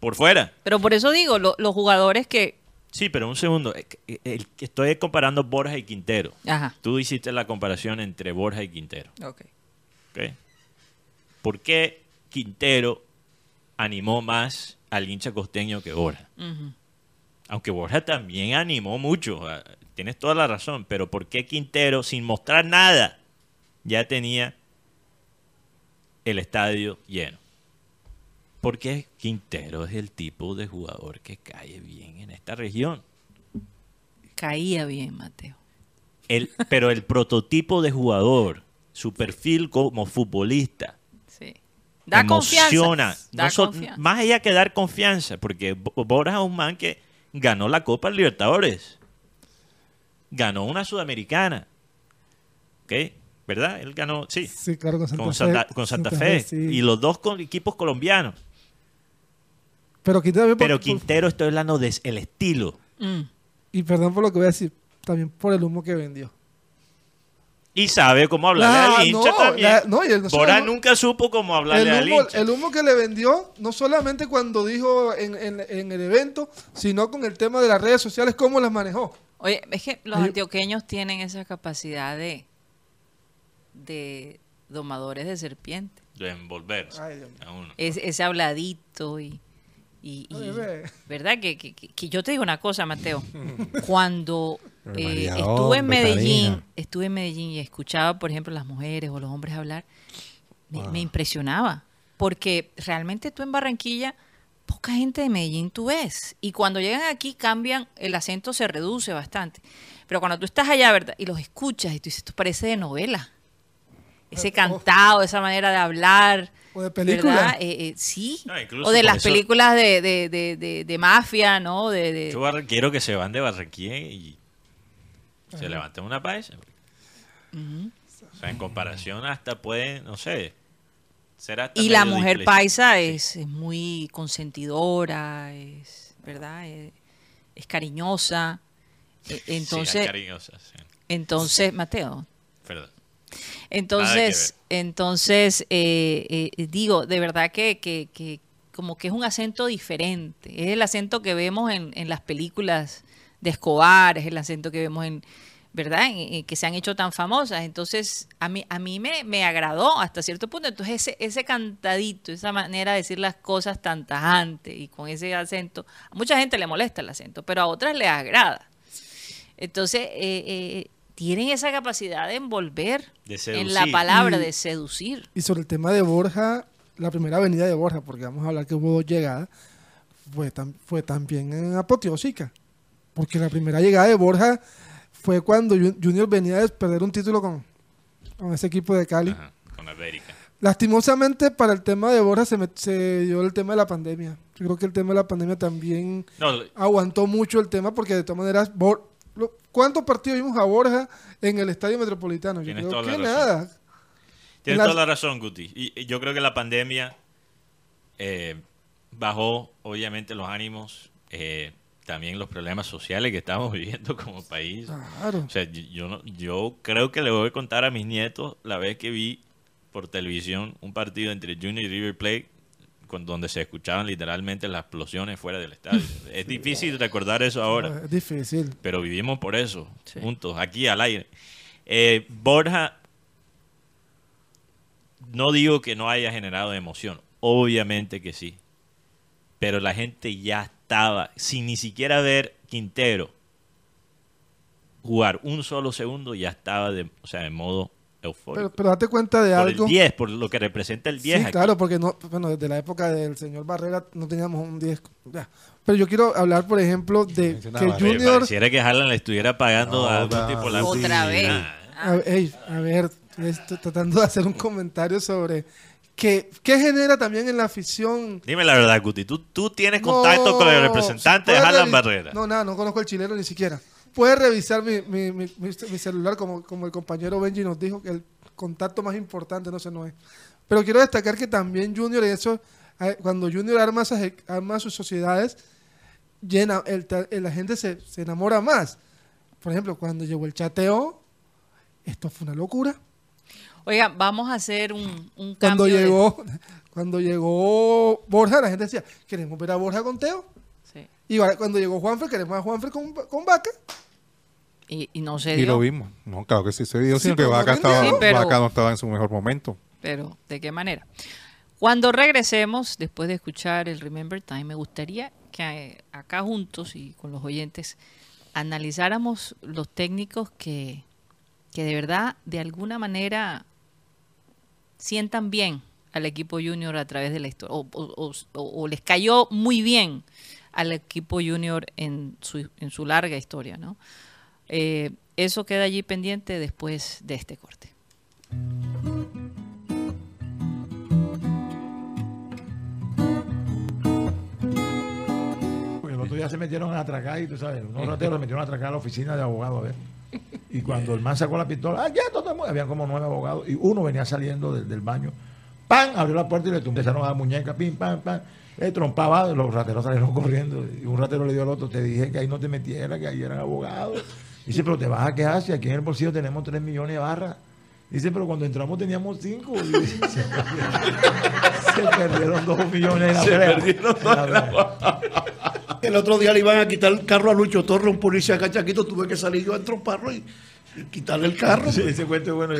por fuera. Pero por eso digo, lo- los jugadores que... Sí, pero un segundo. eh, eh, Estoy comparando Borja y Quintero. Ajá. Tú hiciste la comparación entre Borja y Quintero. Ok. ¿ok? ¿Por qué Quintero animó más al hincha costeño que Borja? Aunque Borja también animó mucho, tienes toda la razón, pero ¿por qué Quintero, sin mostrar nada, ya tenía el estadio lleno? Porque Quintero es el tipo de jugador que cae bien en esta región. Caía bien, Mateo. El, pero el prototipo de jugador, su perfil como futbolista. Da emociona. confianza. Da No so- confianza. Más allá que dar confianza, porque Bo- Borja es un man que ganó la Copa Libertadores. Ganó una Sudamericana. ¿Ok? ¿Verdad? Él ganó, sí. sí, claro, con Santa con Fe. Santa, con Santa Fe. sí. Y los dos con equipos colombianos. Pero Quintero también por- Pero por- Quintero estoy hablando del estilo. Mm. y perdón por lo que voy a decir, también por el humo que vendió. Y sabe cómo hablarle Ah, al hincha no, también. la- no, solo- nunca supo cómo hablarle El al humo, hincha. el humo que le vendió, no solamente cuando dijo en, en- en el evento, sino con el tema de las redes sociales, cómo las manejó. Oye, es que los antioqueños tienen esa capacidad de, de domadores de serpiente. De envolverse Ay, Dios mío. a uno. Es, ese habladito y... y- y- Ay. ¿Verdad? Que, que- que- que yo te digo una cosa, Mateo. <laughs> Cuando eh, María, estuve en Medellín, estuve en Medellín y escuchaba, por ejemplo, las mujeres o los hombres hablar, me, Ah. me impresionaba. Porque realmente tú en Barranquilla, poca gente de Medellín tú ves. Y cuando llegan aquí cambian, el acento se reduce bastante. Pero cuando tú estás allá, ¿verdad? Y los escuchas y tú dices, esto parece de novela. Ese <laughs> cantado, esa manera de hablar. O de película. ¿verdad? Eh, eh, sí. No, incluso o de las eso- películas de, de, de, de, de mafia, ¿no? De, de- Yo quiero que se van de Barranquilla y se levanten una paisa. O sea, en comparación hasta pueden, no sé, ser hasta Y la mujer display- paisa Sí. es, es muy consentidora, es, ¿verdad? Es, es cariñosa. E- Sí, Entonces, es cariñosa, sí. entonces, Mateo, Perdón. entonces, entonces, eh, eh, digo, de verdad que, que, que como que es un acento diferente. Es el acento que vemos en, en las películas de Escobar, es el acento que vemos en, ¿verdad? En- en- que se han hecho tan famosas. Entonces, a mí, a mí me, me agradó hasta cierto punto. Entonces, ese, ese cantadito, esa manera de decir las cosas tan tajante y con ese acento, a mucha gente le molesta el acento, pero a otras les agrada. Entonces, eh, eh, tienen esa capacidad de envolver De en la palabra, Y- de seducir. Y sobre el tema de Borja, la primera avenida de Borja, porque vamos a hablar que hubo dos llegadas, fue, tam- fue también en apoteósica. Porque la primera llegada de Borja fue cuando Ju- Junior venía de perder un título con, con ese equipo de Cali. Ajá, con América. Lastimosamente para el tema de Borja se, me- se dio el tema de la pandemia. Yo creo que el tema de la pandemia también No, aguantó mucho el tema porque de todas maneras, Bor- ¿cuántos partidos vimos a Borja en el Estadio Metropolitano? Yo Tienes creo toda que la razón. nada. Tienes toda la razón, Guti. Y, y yo creo que la pandemia eh, bajó, obviamente, los ánimos, eh, también los problemas sociales que estamos <laughs> viviendo como país. Claro. O sea, yo, no- yo creo que le voy a contar a mis nietos la vez que vi por televisión un partido entre Junior y River Plate con, donde se escuchaban literalmente las explosiones fuera del estadio. <laughs> es difícil recordar eso ahora Es difícil. pero vivimos por eso, Sí. juntos, aquí al aire. Eh, Borja, no digo que no haya generado emoción, obviamente que sí, pero la gente ya estaba, sin ni siquiera ver Quintero jugar un solo segundo, ya estaba de, o sea, en modo eufórico. Pero, pero date cuenta de por algo. el 10, por lo que representa el 10. Sí, aquí. claro, porque no, bueno, desde la época del señor Barrera no teníamos un 10. ya. Pero yo quiero hablar, por ejemplo, de que Junior... Pareciera que Haaland le estuviera pagando No, a algún tipo la Otra vez. Ah, A, ey, a ver, estoy tratando de hacer un comentario sobre que, ¿Qué genera también en la afición? Dime la verdad, Guti, ¿tú, tú tienes contacto con el representante de Alan Barrera? No, nada, no conozco el chileno ni siquiera. Puedes revisar mi, mi- mi- mi- mi celular como, como el compañero Benji nos dijo, que el contacto más importante no sé no es. Pero quiero destacar que también Junior, eso, eh, cuando Junior arma, esas, e- arma sus sociedades, llena, el, ta- la gente se, se enamora más. Por ejemplo, cuando llegó el chateo, esto fue una locura. Oiga, vamos a hacer un, un Cuando cambio. de- llegó, <laughs> cuando llegó Borja, la gente decía, queremos ver a Borja con Teo. Sí. Y cuando llegó Juanfer, queremos a Juanfer con, con Vaca. Y, y no se Y dio. lo vimos. No, claro que sí se vio, Sí, sino que no Vaca, estaba, Sí, pero- Vaca no estaba en su mejor momento. Pero, ¿de qué manera? Cuando regresemos, después de escuchar el Remember Time, me gustaría que eh, acá juntos y con los oyentes analizáramos los técnicos que, que de verdad, de alguna manera, sientan bien al equipo junior a través de la historia, o, o- o- o les cayó muy bien al equipo junior en su, en su larga historia, ¿no? Eh, eso queda allí pendiente después de este corte. Porque el otro día se metieron a atracar y tú sabes, unos <laughs> rateros se metieron a atracar a la oficina de abogado a ver. Y cuando el man sacó la pistola, ¡ah, quieto el mundo! Habían como nueve abogados y uno venía saliendo del, del baño. ¡Pam! Abrió la puerta y le empezaron a dar muñeca, pim, pam, pam. Le trompaba, los rateros salieron <laughs> corriendo. Y un ratero le dio al otro, te dije que ahí no te metieras, que ahí eran abogados. Dice, pero te vas a quejar si aquí en el bolsillo tenemos tres millones de barras. Dice, pero cuando entramos teníamos cinco. Y dice, <laughs> se, perdieron, se perdieron dos millones en la Se perdieron. El otro día le iban a quitar el carro a Lucho Torre, un policía cachaquito, tuve que salir yo a entroparlo y, y quitarle el carro. Sí, ese cuento es bueno.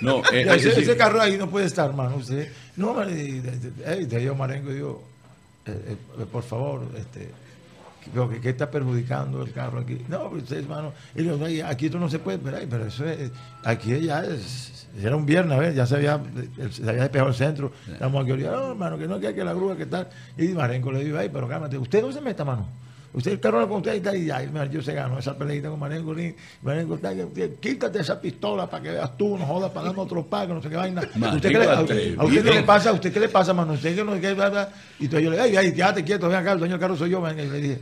No, <laughs> eh, Ya, ese, carro ahí no puede estar, hermano. Usted, no, y- y- y- te dio Marengo y digo, eh, eh, por favor, este, veo que, que está perjudicando el carro aquí. No, pero usted, hermano, y yo, "No, y aquí esto no se puede, pero, eso es, aquí ya es, era un viernes, a ver, ya se había, se había despejado el centro, estamos aquí, no, hermano, que no, que hay que la grúa, que tal. Y Marengo le dijo, ay, pero cálmate, usted no se meta, mano. Usted el carro con usted y ya, man, yo se ganó esa peleita con está, que- que- quítate esa pistola para que veas tú, no jodas pagando otro pago, no sé qué vaina. ¿Usted qué le, a, a atrevido. usted qué le pasa? ¿A usted qué le pasa, mano? ¿Usted qué no qué, bla, bla? Y entonces yo le digo, ay, ay, quédate quieto, ven acá, el dueño del carro soy yo, ven. Y le dije,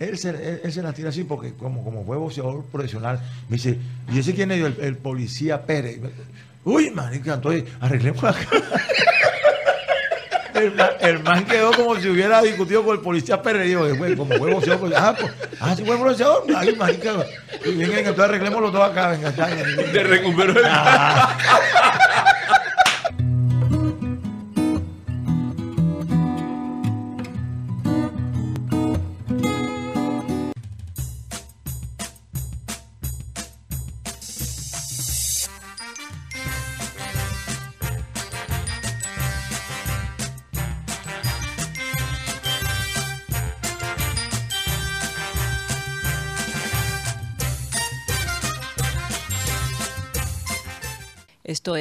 él se, él, él se la tira así porque como, como fue boxeador profesional, me dice, ¿y ese quién es el, el policía Pérez? Uy, marica, entonces arreglemos acá. <laughs> El man, el man quedó como si hubiera discutido con el policía "Güey, como fue boxeador, pues, ah, pues, ah, sí fue boxeador. Ay, marica. Y venga, entonces arreglemos los dos acá, venga, está te recuperó el Esto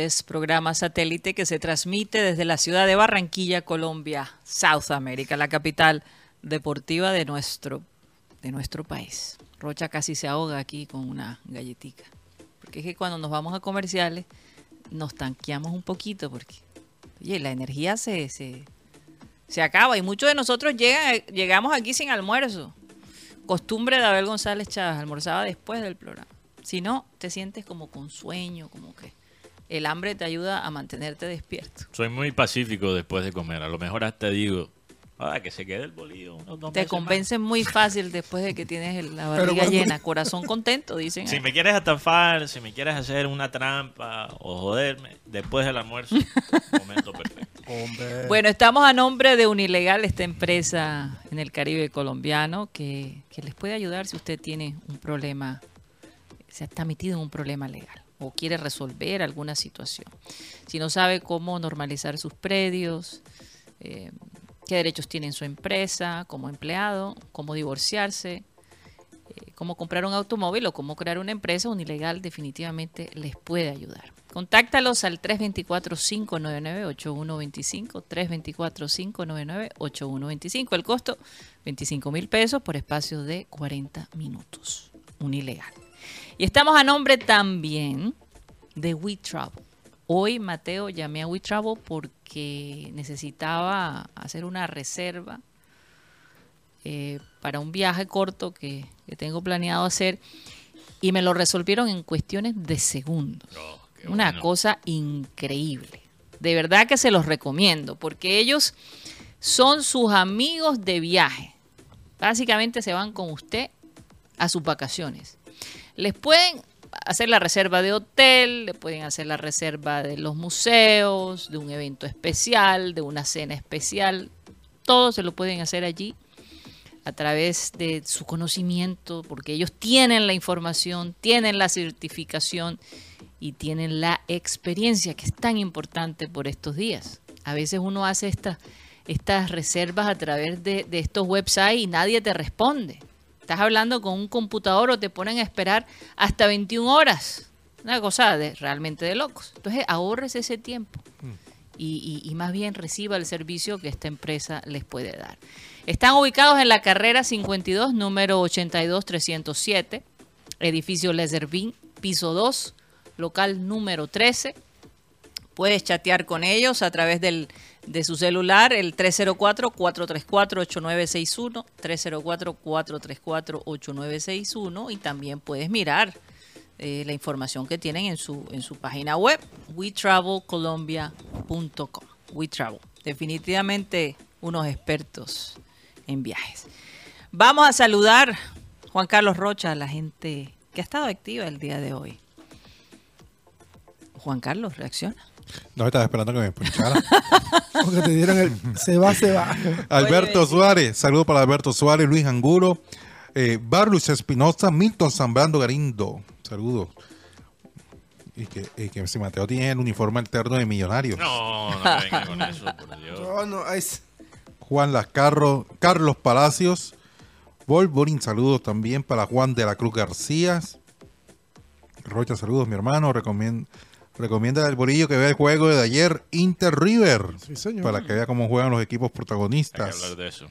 es programa satélite que se transmite desde la ciudad de Barranquilla, Colombia, South America, la capital deportiva de nuestro, de nuestro país. Rocha casi se ahoga aquí con una galletica. Porque es que cuando nos vamos a comerciales nos tanqueamos un poquito porque, oye, la energía se, se, se acaba y muchos de nosotros llegan, llegamos aquí sin almuerzo. Costumbre de Abel González Chávez, almorzaba después del programa. Si no, te sientes como con sueño, como que el hambre te ayuda a mantenerte despierto. Soy muy pacífico después de comer. A lo mejor hasta digo, ah, que se quede el bolillo. Te meses más". convencen muy fácil después de que tienes la barriga cuando- llena, corazón contento, dicen. Si ahí. me quieres atafar, si me quieres hacer una trampa o joderme, después del almuerzo, <laughs> momento perfecto. Bueno, estamos a nombre de Unilegal, esta empresa en el Caribe colombiano que, que les puede ayudar si usted tiene un problema, se está metido en un problema legal o quiere resolver alguna situación. Si no sabe cómo normalizar sus predios, eh, qué derechos tiene en su empresa como empleado, cómo divorciarse, eh, cómo comprar un automóvil o cómo crear una empresa, Unilegal definitivamente les puede ayudar. Contáctalos al 324-599-8125, 324-599-8125. El costo, 25 mil pesos por espacio de 40 minutos. Unilegal. Y estamos a nombre también de We Travel. Hoy, Mateo, llamé a WeTravel porque necesitaba hacer una reserva eh, para un viaje corto que, que tengo planeado hacer y me lo resolvieron en cuestiones de segundos. Oh, Una cosa increíble. De verdad que se los recomiendo porque ellos son sus amigos de viaje. Básicamente se van con usted a sus vacaciones. Les pueden hacer la reserva de hotel, le pueden hacer la reserva de los museos, de un evento especial, de una cena especial. Todo se lo pueden hacer allí a través de su conocimiento, porque ellos tienen la información, tienen la certificación y tienen la experiencia, que es tan importante por estos días. A veces uno hace esta- estas reservas a través de, de estos websites y nadie te responde. Estás hablando con un computador o te ponen a esperar hasta 21 horas. Una cosa de, realmente de locos. Entonces ahorres ese tiempo y, y- y más bien reciba el servicio que esta empresa les puede dar. Están ubicados en la carrera 52, número 82307, edificio Leservin, piso 2, local número 13. Puedes chatear con ellos a través del, de su celular, el 304-434-8961, 304-434-8961 y también puedes mirar eh, la información que tienen en su, en su página web, wetravelcolombia.com. WeTravel, definitivamente unos expertos en viajes. Vamos a saludar, Juan Carlos Rocha, la gente que ha estado activa el día de hoy. Juan Carlos, reacciona. No estaba esperando que me ponchara. <laughs> Porque te dieron el se va, se va. Alberto Suárez, saludo para Alberto Suárez, Luis Angulo, eh, Barlus Espinosa, Milton Zambrando Garindo, saludos. Y que, y que si Mateo tiene el uniforme alterno de millonario. No, no me vengan con eso, por Dios. <laughs> No, no, ay, s- Juan Lascarro, Carlos Palacios, Volvorin, saludos también para Juan de la Cruz García. Rocha, saludos, mi hermano. Recomienda, recomienda al Borillo que vea el juego de ayer, Inter River, Sí, señor. para que vea cómo juegan los equipos Hay que protagonistas. hablar de eso.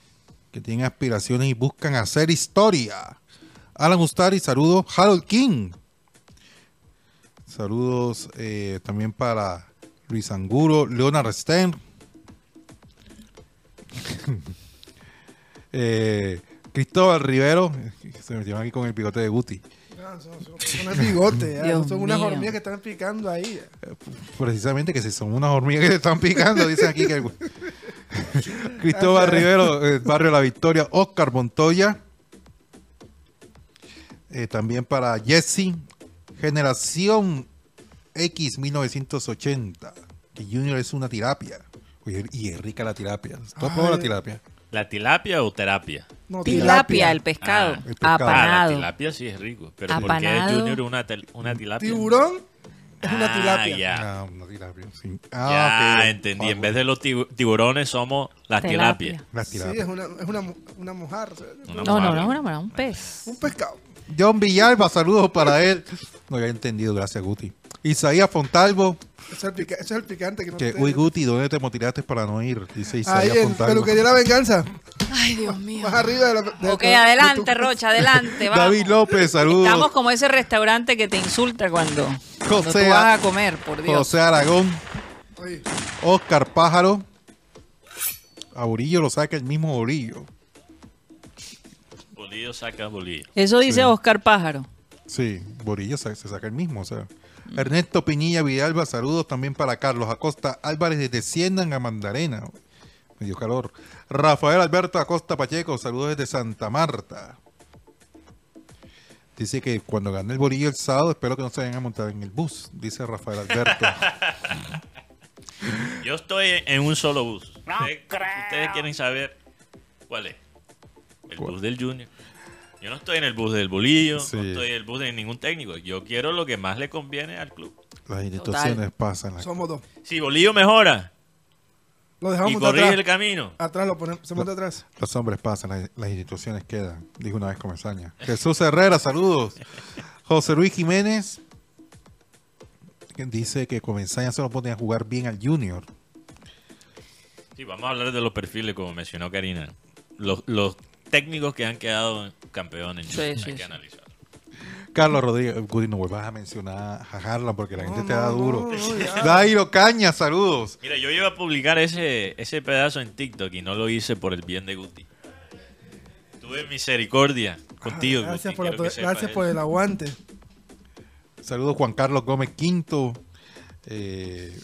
que tienen aspiraciones y buscan hacer historia. Alan Ustari, saludos. Harold King. Saludos eh, también para Luis Anguro, Leonard Stern. <laughs> eh, Cristóbal Rivero, que <laughs> se metieron aquí con el bigote de Guti. No, son, son- son el bigote, ya, Dios son unas mío. hormigas que están picando ahí. Precisamente que si son unas hormigas que te están picando, dicen aquí que... <laughs> Cristóbal Rivero, eh, Barrio La Victoria, Oscar Montoya. Eh, también para Jesse, Generación X 1980. Que Junior es una terapia. Oye, y es rica la terapia. ¿Tú has probado Ay. la terapia? ¿La tilapia o terapia? No, Tilapia, el pescado. Ah, el pescado. Ah, la Apanado. tilapia sí es rico. Pero ¿por qué Apanado. Junior una, una tilapia? Tiburón es una Ah, tilapia. ya. Ah, una terapia, sí. ya, Ah, ok. entendí. En vez de los tibu- tiburones somos las Tilapia. tilapias. La Sí, terapia. es una, es una, una mojar. ¿sabes? Una No, no, mojarra. no, es una- un pez. Un pescado. John Villalba, saludos para él. No había entendido, gracias Guti. Isaías Fontalvo, Ese es el, pica- ese es el picante que no que, te- uy Guti, ¿dónde te motivaste para no ir? Dice Ahí Isaías en Fontalvo. Peluquería La Venganza. Ay, Dios mío. Más arriba de la. de- Ok, de- adelante, de tu- Rocha, adelante. <laughs> Vamos. David López, saludos. Estamos como ese restaurante que te insulta cuando, cuando tú José, vas a comer, por Dios. José Aragón, Oye, Oscar Pájaro. A Borillo lo saca el mismo Borillo. Bolillo saca bolillo. Eso dice Oscar Pájaro. Sí, Borillo se saca el mismo, o sea. Ernesto Piñilla Villalba, saludos también para Carlos Acosta Álvarez desde Ciénaga Mandarena. Medio calor. Rafael Alberto Acosta Pacheco, saludos desde Santa Marta. Dice que cuando gane el Borillo el sábado, espero que no se vayan a montar en el bus, dice Rafael Alberto. <laughs> Yo estoy en un solo bus. Ustedes, ustedes quieren saber cuál es. El ¿Cuál? bus del Junior. Yo no estoy en el bus del bolillo, Sí. no estoy en el bus de ningún técnico. Yo quiero lo que más le conviene al club. Las instituciones Total. pasan. somos dos. Si bolillo mejora Lo y dejamos montar corrige atrás. el camino, Atrás lo ponemos, se monta atrás. Los hombres pasan, las, las instituciones quedan, dijo una vez Comesaña. Jesús Herrera, saludos. <laughs> José Luis Jiménez dice que Comesaña se lo pone a jugar bien al Junior. Sí, vamos a hablar de los perfiles, como mencionó Karina. Los, los técnicos que han quedado campeones, Sí, hay sí, que sí. analizar. Carlos Rodríguez, Guti, no vuelvas a mencionar a Harlan porque la gente No, te da duro. no, no. Dairo Caña, saludos. Mira, yo iba a publicar ese, ese pedazo en TikTok y no lo hice por el bien de Guti. Tuve misericordia contigo, Gracias, Guti, por, la- quiero que sepas gracias por el aguante. Saludos Juan Carlos Gómez Quinto. eh,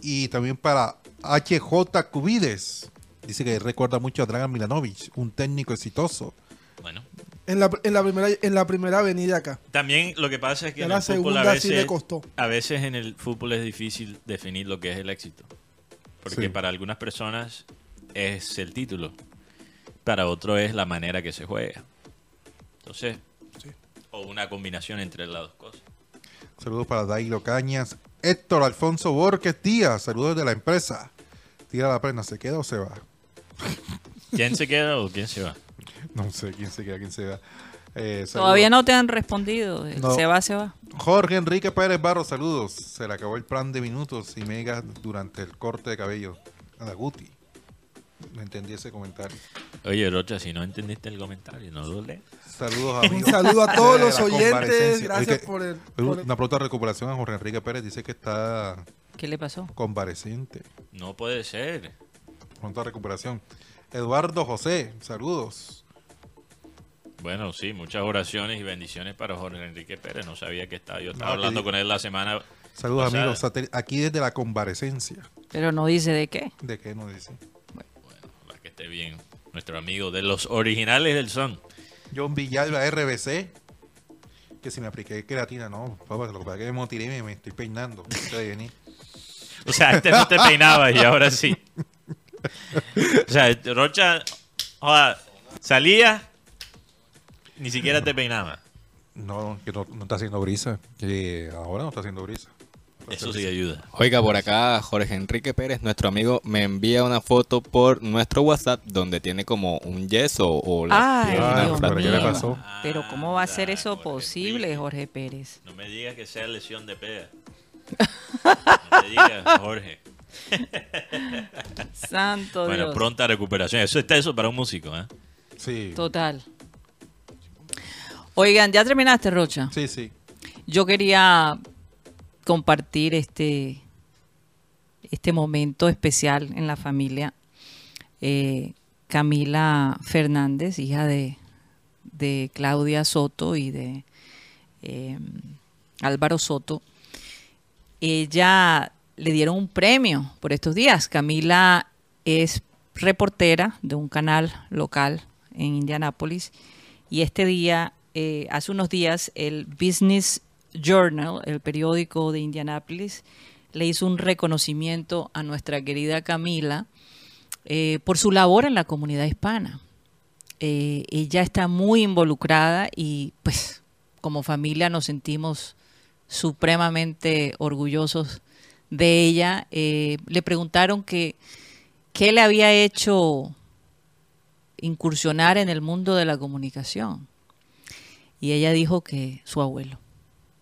y también para HJ Cubides. Dice que recuerda mucho a Dragan Milanovic, un técnico exitoso. Bueno, En la, en la primera en la primera avenida acá. también lo que pasa es que en la el fútbol a segunda sí veces, le costó. a veces en el fútbol es difícil definir lo que es el éxito. Porque Sí. para algunas personas es el título, para otro es la manera que se juega. Entonces, o una combinación entre las dos cosas. Saludos para Dairo Cañas. Héctor Alfonso Borges Díaz, saludos de la empresa. Tira la prenda, ¿se queda o se va? ¿Quién se queda o quién se va? No sé quién se queda, quién se va. Eh. Todavía no te han respondido. No. Se va, se va. Jorge Enrique Pérez Barro, saludos. Se le acabó el plan de minutos y megas durante el corte de cabello. A la Guti. No entendí ese comentario. Oye, Rocha, si no entendiste el comentario, no lo lees. Saludos Un saludo a todos los oyentes. Gracias Oye, por el. Oye, por el- Una pronta recuperación a Jorge Enrique Pérez. Dice que está ¿Qué le pasó? convaleciente. No puede ser. Pronta recuperación. Eduardo José, saludos. Bueno, sí, muchas oraciones y bendiciones para Jorge Enrique Pérez. No sabía que estaba. Yo estaba No, hablando con él la semana. Saludos pasada. amigos. Aquí desde la convalecencia. Pero no dice de qué. ¿De qué nos dice? Bueno, para que esté bien. Nuestro amigo de los originales del son. John Villalba, RBC. Que si me apliqué queratina, no, papá, lo que pasa es que me motiré y me, estoy peinando. <laughs> O sea, antes no te peinabas y ahora sí. <laughs> <laughs> O sea, Rocha, joda, salía, ni siquiera te peinaba. No, que no, no está haciendo brisa. Que ahora no está haciendo brisa. Eso sí ayuda. Oiga, por acá Jorge Enrique Pérez, nuestro amigo, me envía una foto por nuestro WhatsApp donde tiene como un yeso o la Ay, pierna Dios pero ¿qué le mío. pasó? Pero ¿cómo va a ser Anda, eso Jorge posible. Jorge Pérez? No me digas que sea lesión de peda. No me digas, Jorge. <laughs> Santo Bueno, Dios. pronta recuperación. Eso está eso para un músico, ¿eh? Sí. Total. Oigan, ¿ya terminaste, Rocha? Sí, sí. Yo quería compartir este, este momento especial en la familia. Eh, Camila Fernández, hija de, de Claudia Soto y de eh, Álvaro Soto, ella le dieron un premio por estos días. Camila es reportera de un canal local en Indianápolis y este día, eh, hace unos días, el Business Journal, el periódico de Indianápolis, le hizo un reconocimiento a nuestra querida Camila eh, por su labor en la comunidad hispana. Eh, ella está muy involucrada y pues como familia nos sentimos supremamente orgullosos de ella. Eh, le preguntaron que qué le había hecho incursionar en el mundo de la comunicación. Y ella dijo que su abuelo.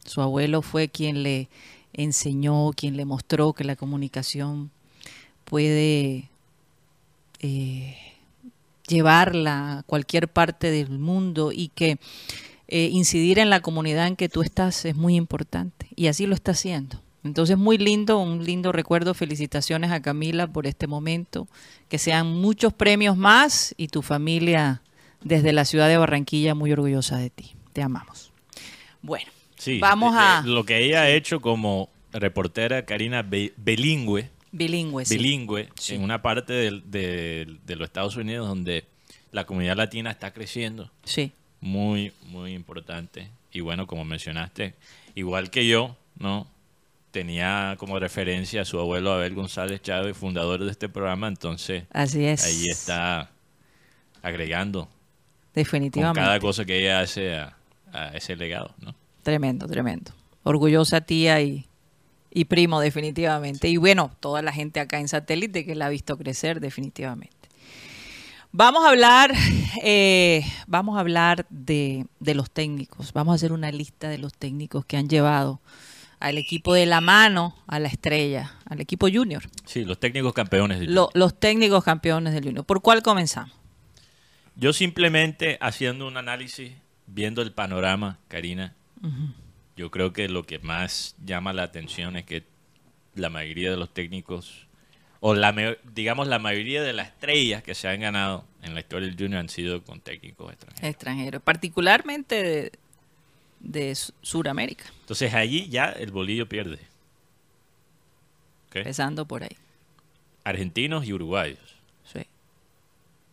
Su abuelo fue quien le enseñó, quien le mostró que la comunicación puede eh, llevarla a cualquier parte del mundo y que eh, incidir en la comunidad en que tú estás es muy importante. Y así lo está haciendo. Entonces, muy lindo, un lindo recuerdo. Felicitaciones a Camila por este momento. Que sean muchos premios más y tu familia desde la ciudad de Barranquilla muy orgullosa de ti. Te amamos. Bueno, Sí. vamos eh, a... eh, lo que ella ha hecho como reportera, Karina, bi- bilingüe, bilingüe. sí. bilingüe Sí. en una parte de, de los Estados Unidos donde la comunidad latina está creciendo. Sí, Muy, muy importante. Y bueno, como mencionaste, igual que yo, ¿no? Tenía como referencia a su abuelo Abel González Chávez, fundador de este programa, entonces así es. ahí está agregando con Definitivamente. cada cosa que ella hace a, a ese legado, ¿no? Tremendo, tremendo. Orgullosa tía y, y primo, definitivamente. Y bueno, toda la gente acá en satélite que la ha visto crecer, definitivamente. Vamos a hablar, eh, vamos a hablar de, de los técnicos. Vamos a hacer una lista de los técnicos que han llevado al equipo de la mano a la estrella, al equipo junior. Sí, los técnicos campeones. del Lo- los técnicos campeones del junior. ¿Por cuál comenzamos? Yo simplemente haciendo un análisis, viendo el panorama, Karina, Yo creo que lo que más llama la atención es que la mayoría de los técnicos, o la digamos la mayoría de las estrellas que se han ganado en la historia del Junior han sido con técnicos extranjeros. Extranjero, particularmente de, de Su- Suramérica, Entonces allí ya el bolillo pierde. Empezando por ahí. Argentinos y uruguayos. Sí.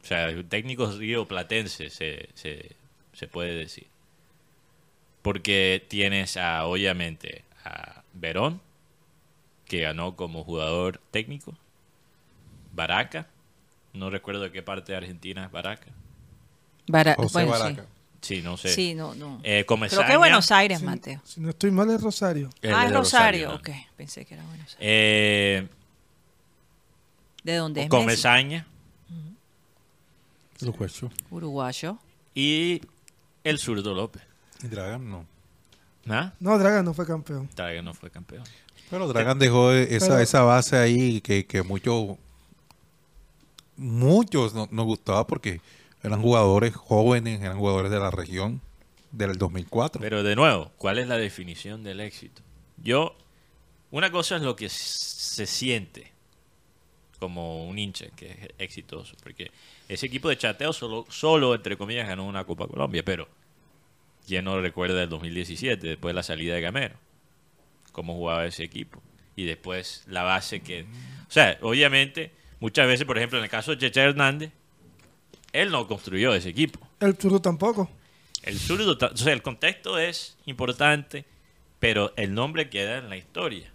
O sea, técnicos rioplatenses se, se, se puede decir. Porque tienes a, obviamente, a Verón, que ganó como jugador técnico. Baraca, no recuerdo de qué parte de Argentina es Baraca. Bara- José bueno, sí. Baraca. Sí, no sé. Sí, no, no. Eh, Creo Comesaña, que es Buenos Aires, Si, Mateo. si no estoy mal es Rosario. el ah, es Rosario. ¿no? Ok, pensé que era Buenos Aires. Eh, ¿De dónde es? Comesaña Lo cuecho. Uruguayo. y el zurdo López. Y Dragan no. ¿Ah? No, Draga no fue campeón. Traga no fue campeón. Pero Dragan dejó esa, Pero- esa base ahí que, que muchos muchos no- nos gustaba porque eran jugadores jóvenes, eran jugadores de la región del 2004. Pero de nuevo, ¿cuál es la definición del éxito? Yo, una cosa es lo que se siente como un hincha que es exitoso, porque ese equipo de chateo solo, solo entre comillas, ganó una Copa Colombia, pero ¿quién no recuerda el 2017, después de la salida de Gamero? Cómo jugaba ese equipo. Y después la base que... O sea, obviamente, muchas veces, por ejemplo, en el caso de Cheche Hernández, él no construyó ese equipo. El Zurdo tampoco. El zurdo, o sea, el contexto es importante, pero el nombre queda en la historia.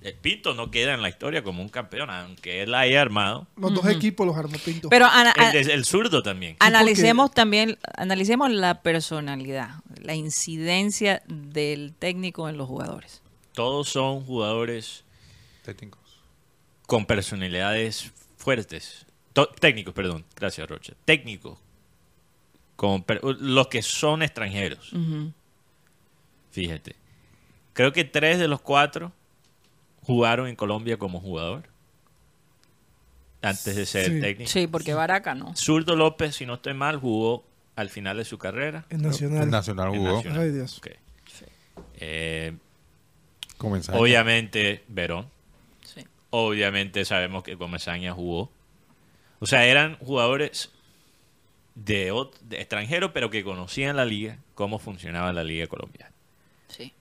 El Pinto no queda en la historia como un campeón, aunque él haya armado. Los dos equipos los armó Pinto. Pero ana- a- El, de- el zurdo también. analicemos también, analicemos la personalidad, la incidencia del técnico en los jugadores. Todos son jugadores Técnicos. con personalidades fuertes. Técnicos, perdón. Gracias, Rocha. Técnicos. Con los que son extranjeros. Fíjate. Creo que tres de los cuatro jugaron en Colombia como jugador. Antes de ser Sí. técnico. Sí, porque Baraca no. Zurdo López, si no estoy mal, jugó al final de su carrera. En Nacional. El Nacional En jugó. Nacional. Ay, Dios. Ok. Eh, Comenzando. obviamente, Verón. Sí. Obviamente sabemos que Comesaña jugó. O sea, eran jugadores de, extranjeros, pero que conocían la liga, cómo funcionaba la liga colombiana. Sí.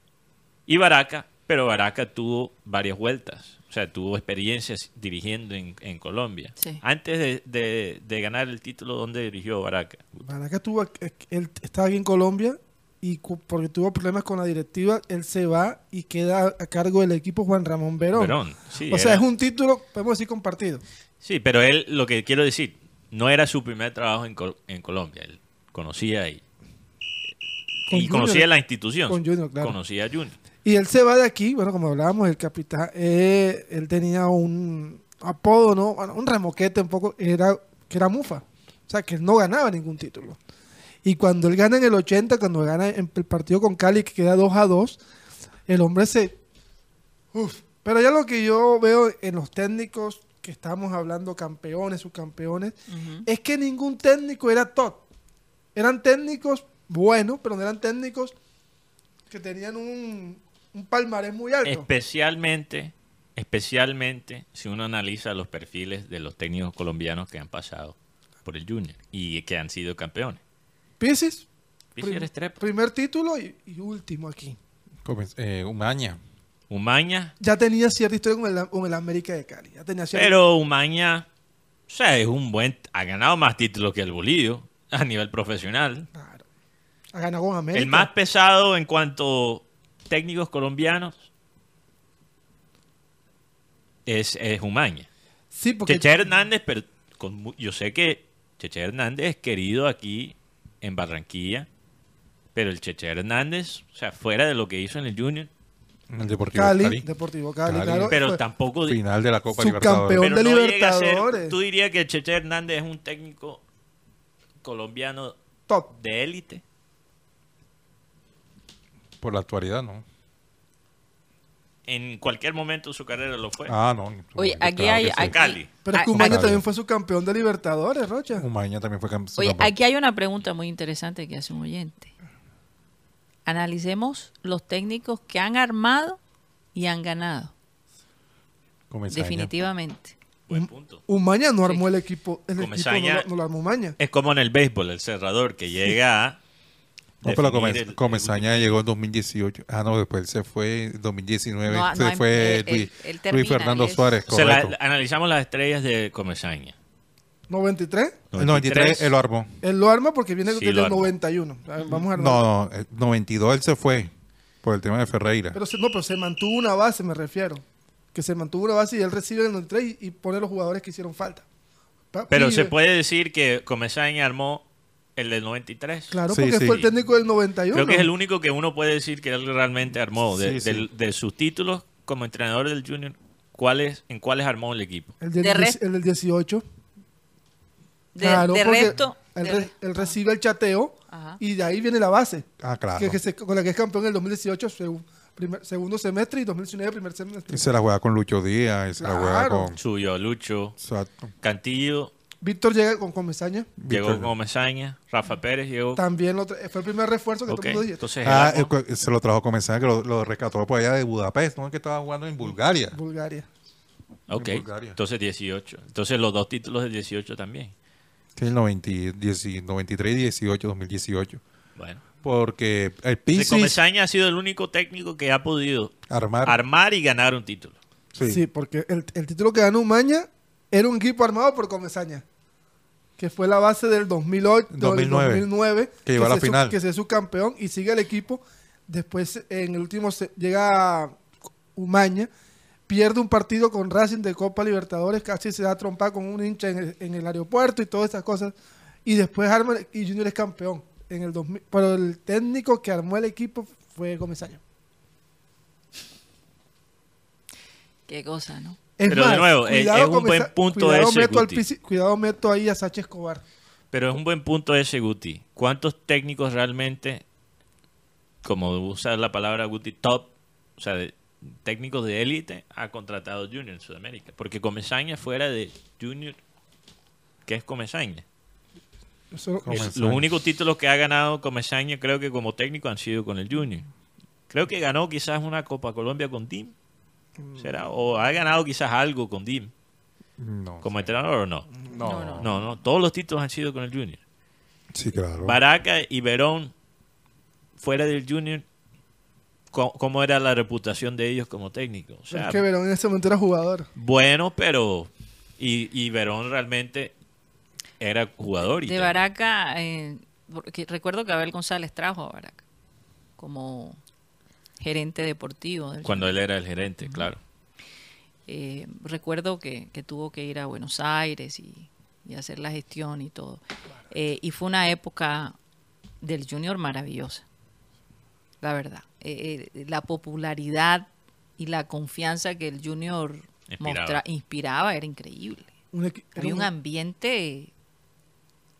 Y Baraca, pero Baraca tuvo varias vueltas. O sea, tuvo experiencias dirigiendo en, en Colombia. Sí. Antes de, de- de ganar el título, ¿dónde dirigió Baraca? Baraca tuvo, eh, él estaba aquí en Colombia y porque tuvo problemas con la directiva, él se va y queda a cargo del equipo Juan Ramón Verón. Verón. Sí, o sea, es un título, podemos decir, compartido. Sí, pero él, lo que quiero decir, no era su primer trabajo en, Col- en Colombia. Él conocía y, Con y Junior. conocía la institución. Con Junior, claro. Conocía a Junior. Y él se va de aquí, bueno, como hablábamos, el capitán, eh, él tenía un apodo, ¿no? Bueno, un remoquete un poco, era, que era Mufa. O sea, que él no ganaba ningún título. Y cuando él gana en el 80, cuando gana en el partido con Cali, que queda 2 a 2, el hombre se... Uf. Pero ya lo que yo veo en los técnicos que estamos hablando, campeones, subcampeones, Ujú. es que ningún técnico era top. Eran técnicos buenos, pero no eran técnicos que tenían un, un palmarés muy alto. Especialmente, especialmente si uno analiza los perfiles de los técnicos colombianos que han pasado por el Junior y que han sido campeones. Pisis, prim- primer título y, y último aquí. Eh, Umaña. Umaña, Ya tenía cierta historia con el, con el América de Cali. Ya tenía cierta- pero Umaña, o sea, es un buen, ha ganado más títulos que el Bolillo a nivel profesional. Claro. Ha ganado con América. El más pesado en cuanto técnicos colombianos es, es Umaña. Sí, porque Cheche Hernández, pero con yo sé que Cheche Hernández es querido aquí en Barranquilla, pero el Cheche Hernández, o sea, fuera de lo que hizo en el Junior, el Deportivo Cali, Cali. Deportivo Cali, Cali. claro. pero tampoco... Final de la Copa Subcampeón. Libertadores. pero de no ser-. ¿Tú dirías que Cheche Hernández es un técnico colombiano top. de élite? Por la actualidad, ¿no? En cualquier momento de su carrera lo fue. Ah, no. Oye, aquí hay- sí. aquí- Cali. Pero es Ah, que Umaña Cali. también fue subcampeón de Libertadores, Rocha. Umaña también fue cam- Oye, campeón. aquí hay una pregunta muy interesante que hace un oyente. Analicemos los técnicos que han armado y han ganado. Comesaña. Definitivamente. Buen punto. Umaña no Sí. armó el equipo. El Comesaña- equipo no, lo- no lo armó Umaña. Es como en el béisbol, el cerrador que llega a. No, pero el- el Comesaña llegó en 2018. Ah, no, después se fue en 2019. No, se no, fue él- Luis, él- él Luis Fernando Suárez, O sea, la- analizamos las estrellas de Comesaña. 93. el 93 él lo armó. Él lo arma porque viene Sí, desde el arma. 91. A ver, Vamos a armar. No, no, el 92 él se fue por el tema de Ferreira. Pero se, no, pero se mantuvo una base, me refiero. Que se mantuvo una base y él recibe el 93 y, y pone los jugadores que hicieron falta. Pa- Pero se puede decir que Comesaña armó el del 93. Claro, Sí, porque sí. fue el técnico del 91. Creo que es el único que uno puede decir que él realmente armó. De, Sí, sí. del- de sus títulos como entrenador del Junior, ¿cuáles, ¿en cuáles armó el equipo? El del, De el del 18. De, Claro, de resto, Él, de re- re- él recibe el chateo Ajá. y de ahí viene la base. Ah, claro. Que, que se- con la que es campeón en el 2018, segu- primer- segundo semestre y 2019 primer semestre. Y se la juega con Lucho Díaz, y se la juega con... Subió Lucho, Exacto. Cantillo, Víctor llega con Comesaña. llegó Víctor. Comesaña, Rafa Pérez llegó. También lo fue el primer refuerzo que Ok, todo el mundo dice. entonces Ah, se lo trajo Comesaña, que lo, lo rescató por allá de Budapest, ¿no? Que estaba jugando en Bulgaria. Bulgaria. ok, en Bulgaria. entonces 18. Entonces los dos títulos del 18 también. Que es el 90, 10 93 y 18, 2018. Bueno. Porque el Pisis Comesaña ha sido el único técnico que ha podido armar. armar y ganar un título. sí. Sí, porque el, el título que ganó Umaña era un equipo armado por Comesaña. Que fue la base del 2008, del 2009, 2009 que llegó a la se su- final. que se es su campeón y sigue el equipo. Después, en el último, se- llega Umaña, pierde un partido con Racing de Copa Libertadores, casi se da trompa con un hincha en el, en el aeropuerto y todas esas cosas. Y después arma y Junior es campeón. En el 2000, pero el técnico que armó el equipo fue Comesaña. qué cosa, ¿no? Es Pero de nuevo, es- un buen punto cuidado ese, meto al Guti. Pisi- cuidado meto ahí a Sánchez Escobar. Pero es un buen punto ese, Guti. ¿Cuántos técnicos realmente, como usar la palabra Guti, top, o sea, de- técnicos de élite, ha contratado Junior en Sudamérica? Porque Comesaña fuera de Junior, ¿qué es Comesaña? Eso- Es- los únicos títulos que ha ganado Comesaña, creo que como técnico, han sido con el Junior. Creo que ganó quizás una Copa Colombia con DIM. ¿Será? O ha ganado quizás algo con DIM. No, ¿Como entrenador o no? No, no. No, no. Todos los títulos han sido con el Junior. Sí, claro. Baraca y Verón, fuera del Junior, ¿cómo, cómo era la reputación de ellos como técnicos? O sea, es que Verón en ese momento era jugador. bueno, pero. Y, y Verón realmente era jugador. Y De. Baraca, eh, porque recuerdo que Abel González trajo a Baraca como gerente deportivo. del Cuando él era el gerente, claro. Eh, recuerdo que, que tuvo que ir a Buenos Aires y, y hacer la gestión y todo. Eh, y fue una época del Junior maravillosa, la verdad. Eh, eh, la popularidad y la confianza que el Junior Inspiraba. mostra- inspiraba era increíble. Un Había un un- ambiente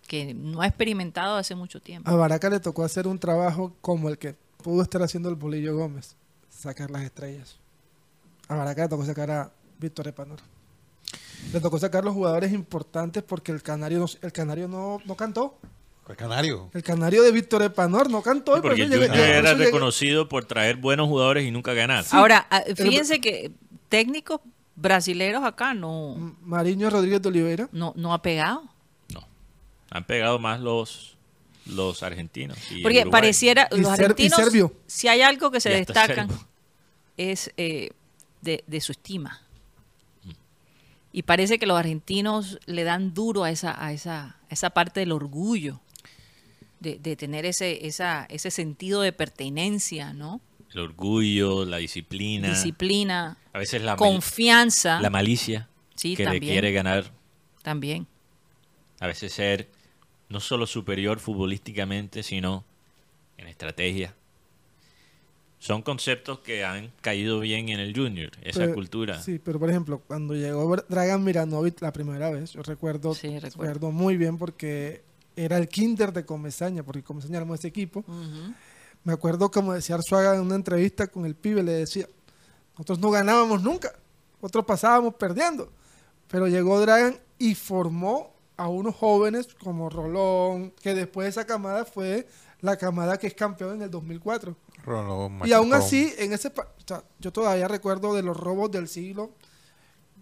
que no ha experimentado hace mucho tiempo. a Baraca le tocó hacer un trabajo como el que pudo estar haciendo el Bolillo Gómez, sacar las estrellas. A Baraca le tocó sacar a Víctor Epanor. Le tocó sacar los jugadores importantes porque el Canario no, el Canario no, no cantó. El Canario. El Canario de Víctor Epanor no cantó. por Porque Junior era reconocido por traer buenos jugadores y nunca ganar. Ahora, ah, fíjense que técnicos brasileros acá no, Mariño Rodríguez de Oliveira. no, no ha pegado. No. Han pegado más los, los argentinos. y Porque Uruguay. pareciera, Y los y argentinos, serbio. si hay algo que se destacan, es eh, de, de su estima. Y parece que los argentinos le dan duro a esa, a esa, a esa parte del orgullo, de, de tener ese, esa, ese sentido de pertenencia, ¿no? El orgullo, la disciplina. Disciplina, a veces la, confianza, la malicia Sí, que le también. quiere ganar. también. A veces ser no solo superior futbolísticamente, sino en estrategia. Son conceptos que han caído bien en el Junior, esa Pero- cultura. Sí, pero por ejemplo, cuando llegó Dragan Miranovic la primera vez, yo recuerdo, Sí, recuerdo. recuerdo muy bien porque era el kinder de Comesaña, porque Comesaña armó ese equipo. Me acuerdo como decía Arzuaga en una entrevista con el pibe, le decía, nosotros no ganábamos nunca, nosotros pasábamos perdiendo. Pero llegó Dragan y formó a unos jóvenes como Rolón, que después de esa camada fue la camada que es campeón en el 2004. Rolón, Y aún así, en ese o sea, yo todavía recuerdo de los robos del siglo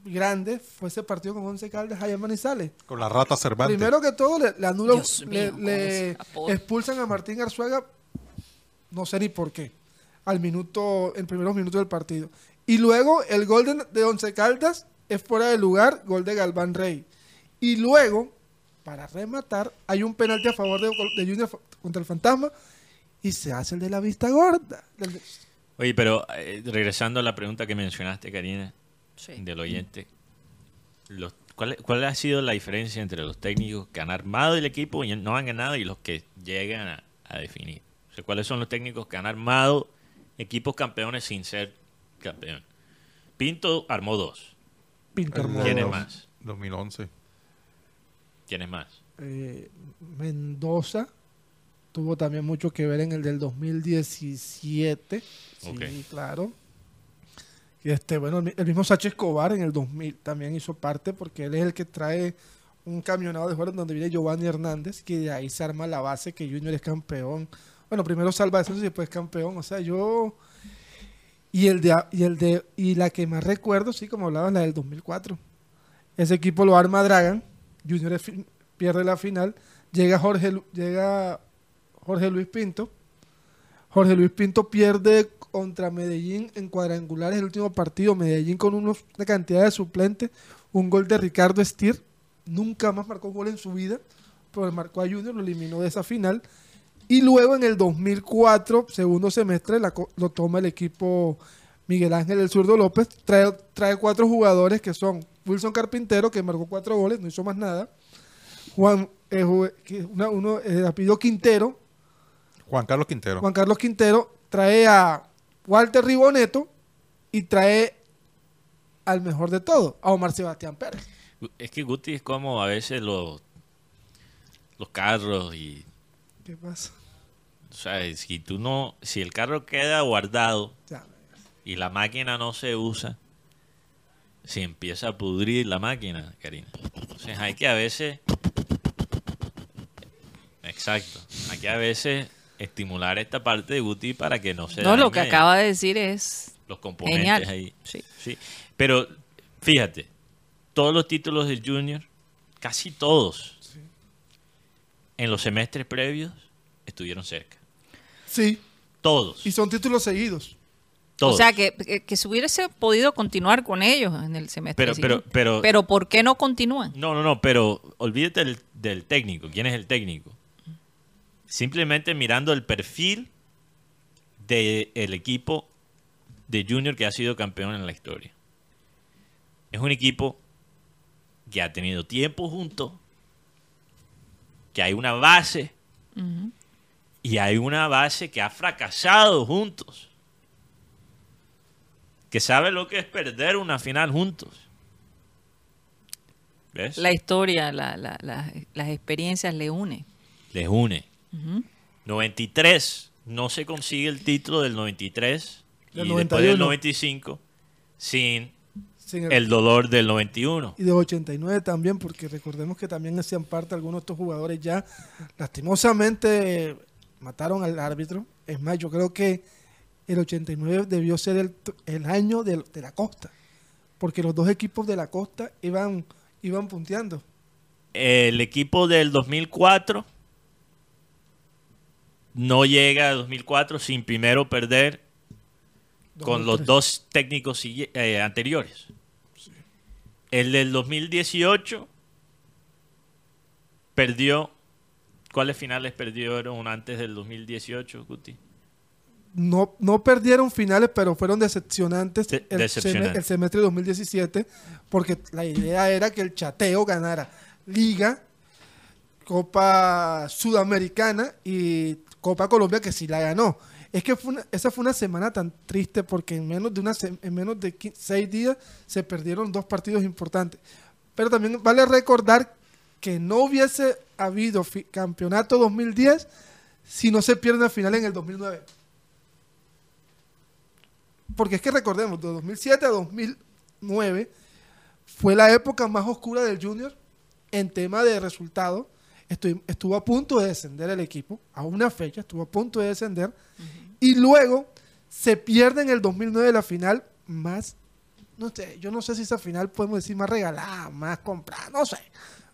grande, fue ese partido con Once Caldas allá en Manizales. Con la rata Cervantes. Primero que todo, le, le anulan, le, expulsan a Martín Arzuaga, no sé ni por qué, al minuto, en primeros minutos del partido. Y luego el gol de, de Once Caldas es fuera de lugar, gol de Galván Rey. Y luego, para rematar, hay un penalti a favor de, de Junior contra el Fantasma y se hace el de la vista gorda. Oye, pero eh, regresando a la pregunta que mencionaste, Karina, Sí. del oyente, los- ¿cuál, ¿cuál ha sido la diferencia entre los técnicos que han armado el equipo y no han ganado y los que llegan a, a definir? O sea, ¿cuáles son los técnicos que han armado equipos campeones sin ser campeón? Pinto armó dos. Pinto Armado. ¿Quién es dos- más? 2011. ¿Quién es más? Eh, Mendoza tuvo también mucho que ver en el del 2017. Sí, claro. Este, bueno, el mi- el mismo Sacho Escobar en el 2000 también hizo parte porque él es el que trae un camionado de jugadores donde viene Giovanni Hernández, que de ahí se arma la base que Junior es campeón. Bueno, primero salva descenso y después campeón. O sea, yo... Y el de, y el de y la que más recuerdo, sí, como hablabas, la del 2004. Ese equipo lo arma Dragan, Junior pierde la final, llega Jorge llega Jorge Luis Pinto. Jorge Luis Pinto pierde contra Medellín en cuadrangulares el último partido, Medellín con unos- una cantidad de suplentes, un gol de Ricardo Stier, nunca más marcó gol en su vida, pero marcó a Junior, lo eliminó de esa final. Y luego en el 2004, segundo semestre, la lo toma el equipo Miguel Ángel El Zurdo López. Trae, trae cuatro jugadores que son Wilson Carpintero, que marcó cuatro goles, no hizo más nada. Juan, eh, uno, eh, apellido Quintero, Juan Carlos Quintero. Juan Carlos Quintero. Trae a Walter Riboneto y trae al mejor de todo, a Omar Sebastián Pérez. Es que Guti es como a veces los, los carros y ¿Qué pasa? O sea, si tú no, si el carro queda guardado Ya, y la máquina no se usa, se empieza a pudrir la máquina, Karina. Entonces hay que a veces, exacto, hay que a veces estimular esta parte de Guti para que no se No, lo que acaba de decir es los componentes genial. ahí. Sí. Sí. Pero fíjate, todos los títulos del Junior, casi todos, en los semestres previos, estuvieron cerca. Sí, Todos. y son títulos seguidos. todos. O sea, que, que, que se hubiese podido continuar con ellos en el semestre. Pero- siguiente. pero- pero- pero ¿por qué no continúan? No, no, no, pero olvídate del, del técnico. ¿Quién es el técnico? Simplemente mirando el perfil del equipo de Junior que ha sido campeón en la historia. Es un equipo que ha tenido tiempo juntos, que hay una base y hay una base que ha fracasado juntos. Que sabe lo que es perder una final juntos. ¿Ves? La historia, la- la- la- las experiencias le unen. Les une. Ujú. 93. No se consigue el título del 93 Del y después del 91. 95 sin Sin el- el dolor del 91. y de 89 también, porque recordemos que también hacían parte algunos de estos jugadores ya lastimosamente mataron al árbitro. Es más, yo creo que el 89 debió ser el, el año de, de la costa, porque los dos equipos de la costa iban, iban punteando. El equipo del 2004 no llega a 2004 sin primero perder con los 2003. dos técnicos eh, anteriores. El del 2018 perdió. ¿Cuáles finales perdieron antes del 2018, Guti? No, no perdieron finales, pero fueron decepcionantes De- el, el semestre de 2017, porque la idea era que el chateo ganara Liga, Copa Sudamericana y Copa Colombia, que sí la ganó. Es que esa fue una semana tan triste porque en menos de una en menos de seis días se perdieron dos partidos importantes. Pero también vale recordar que no hubiese habido campeonato 2010 si no se pierde la final en el 2009. Porque es que recordemos, de 2007 a 2009 fue la época más oscura del Junior en tema de resultados, estu- estuvo a punto de descender el equipo, a una fecha estuvo a punto de descender, y luego se pierde en el 2009 la final más, no sé, yo no sé si esa final podemos decir más regalada, más comprada, no sé,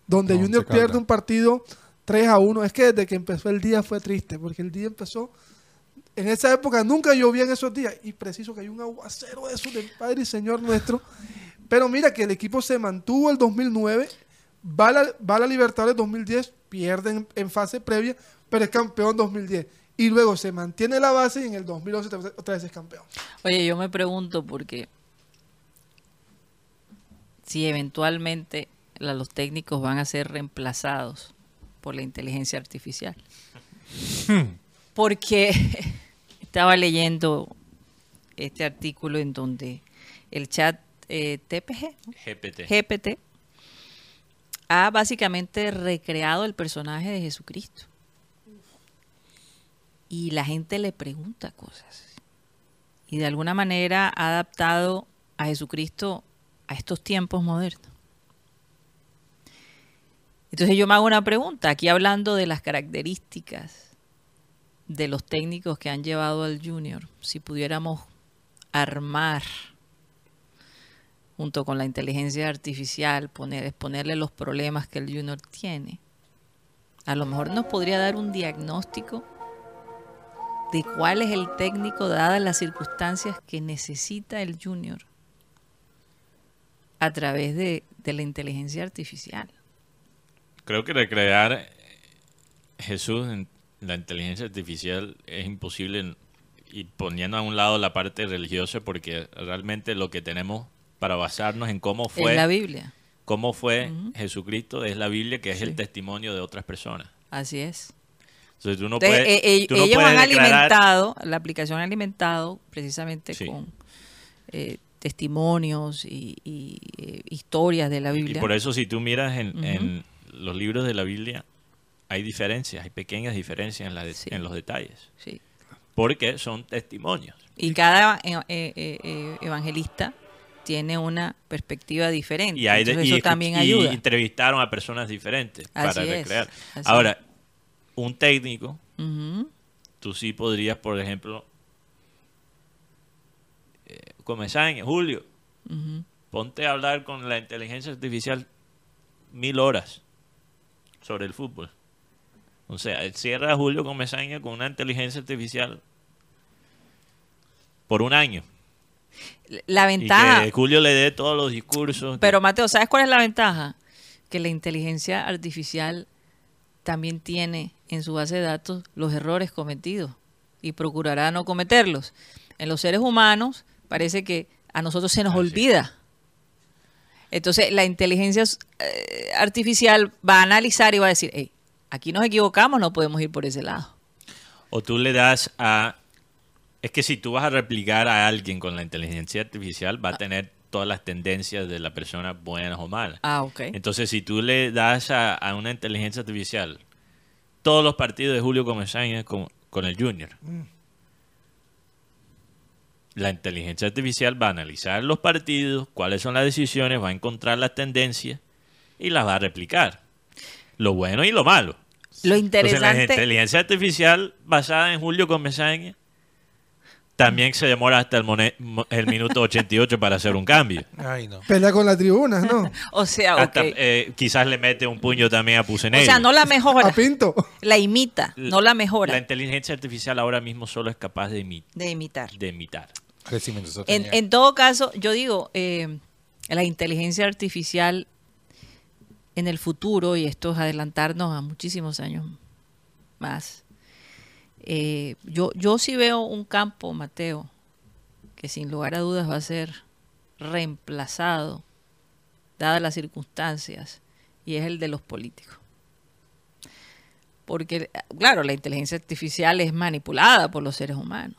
donde No, Junior pierde un partido 3 a 1, es que desde que empezó el día fue triste, porque el día empezó en esa época nunca llovía en esos días y preciso que hay un aguacero de eso del Padre y Señor nuestro. Pero mira que el equipo se mantuvo el 2009, va a la, va a la Libertadores 2010, pierde en, en fase previa, pero es campeón 2010. Y luego se mantiene la base y en el 2011 otra vez- es campeón. Oye, yo me pregunto porque si eventualmente la- los técnicos van a ser reemplazados por la inteligencia artificial. <laughs> Porque <laughs> estaba leyendo este artículo en donde el chat eh, TPG, ¿no? GPT. GPT, ha básicamente recreado el personaje de Jesucristo. Y la gente le pregunta cosas. Y de alguna manera ha adaptado a Jesucristo a estos tiempos modernos. Entonces yo me hago una pregunta, aquí hablando de las características de los técnicos que han llevado al junior, si pudiéramos armar junto con la inteligencia artificial, poner, exponerle los problemas que el junior tiene, a lo mejor nos podría dar un diagnóstico de cuál es el técnico dadas las circunstancias que necesita el junior a través de, de la inteligencia artificial. Creo que recrear eh, Jesús en la inteligencia artificial es imposible y poniendo a un lado la parte religiosa porque realmente lo que tenemos para basarnos en cómo Es la fue Biblia, cómo fue Ujú. Jesucristo es la Biblia que es Sí. el testimonio de otras personas. así es. Entonces tú no Entonces, puedes, eh, eh, tú no ellos puedes han declarar- alimentado, la aplicación ha alimentado precisamente Sí. con eh, testimonios y, y, eh, historias de la Y Biblia. por eso si tú miras en, Ujú. en los libros de la Biblia, hay diferencias, hay pequeñas diferencias en, la de- Sí. en los detalles, Sí. porque son testimonios. Y cada eh, eh, eh, evangelista tiene una perspectiva diferente. Y, hay de- Entonces y eso también y ayuda. entrevistaron a personas diferentes Así para recrear. Ahora, un técnico, Ujú. tú sí podrías, por ejemplo, eh, comenzar en julio, ponte a hablar con la inteligencia artificial mil horas sobre el fútbol. O sea, cierra Julio Comesaña con una inteligencia artificial por un año. La ventaja, Y que Julio le dé todos los discursos. pero Mateo, ¿sabes cuál es la ventaja? Que la inteligencia artificial también tiene en su base de datos los errores cometidos y procurará no cometerlos. En los seres humanos parece que a nosotros se nos Ah, sí. olvida. Entonces la inteligencia eh, artificial va a analizar y va a decir, hey, aquí nos equivocamos, no podemos ir por ese lado. O tú le das a... Es que si tú vas a replicar a alguien con la inteligencia artificial, va a tener todas las tendencias de la persona buenas o malas. Ah, ok. Entonces, si tú le das a, a una inteligencia artificial todos los partidos de Julio Comesaña con, con el Junior, la inteligencia artificial va a analizar los partidos, cuáles son las decisiones, va a encontrar las tendencias y las va a replicar. Lo bueno y lo malo. Lo Entonces, la interesante, inteligencia artificial basada en Julio Comesaña también se demora hasta el, mone- mo- el minuto 88 para hacer un cambio. Ay, no. Pelea con las tribunas, ¿no? <laughs> o sea, Hasta, eh, quizás le mete un puño también a o Pusenelli. sea, no la mejora, <laughs> A Pinto. la imita, no la La mejora inteligencia artificial ahora mismo solo es capaz de, imi- de imitar. de imitar. En, en todo caso, yo digo, eh, la inteligencia artificial en el futuro, y esto es adelantarnos a muchísimos años más, eh, yo, yo sí veo un campo, Mateo, que sin lugar a dudas va a ser reemplazado, dadas las circunstancias, y es el de los políticos. Porque, claro, la inteligencia artificial es manipulada por los seres humanos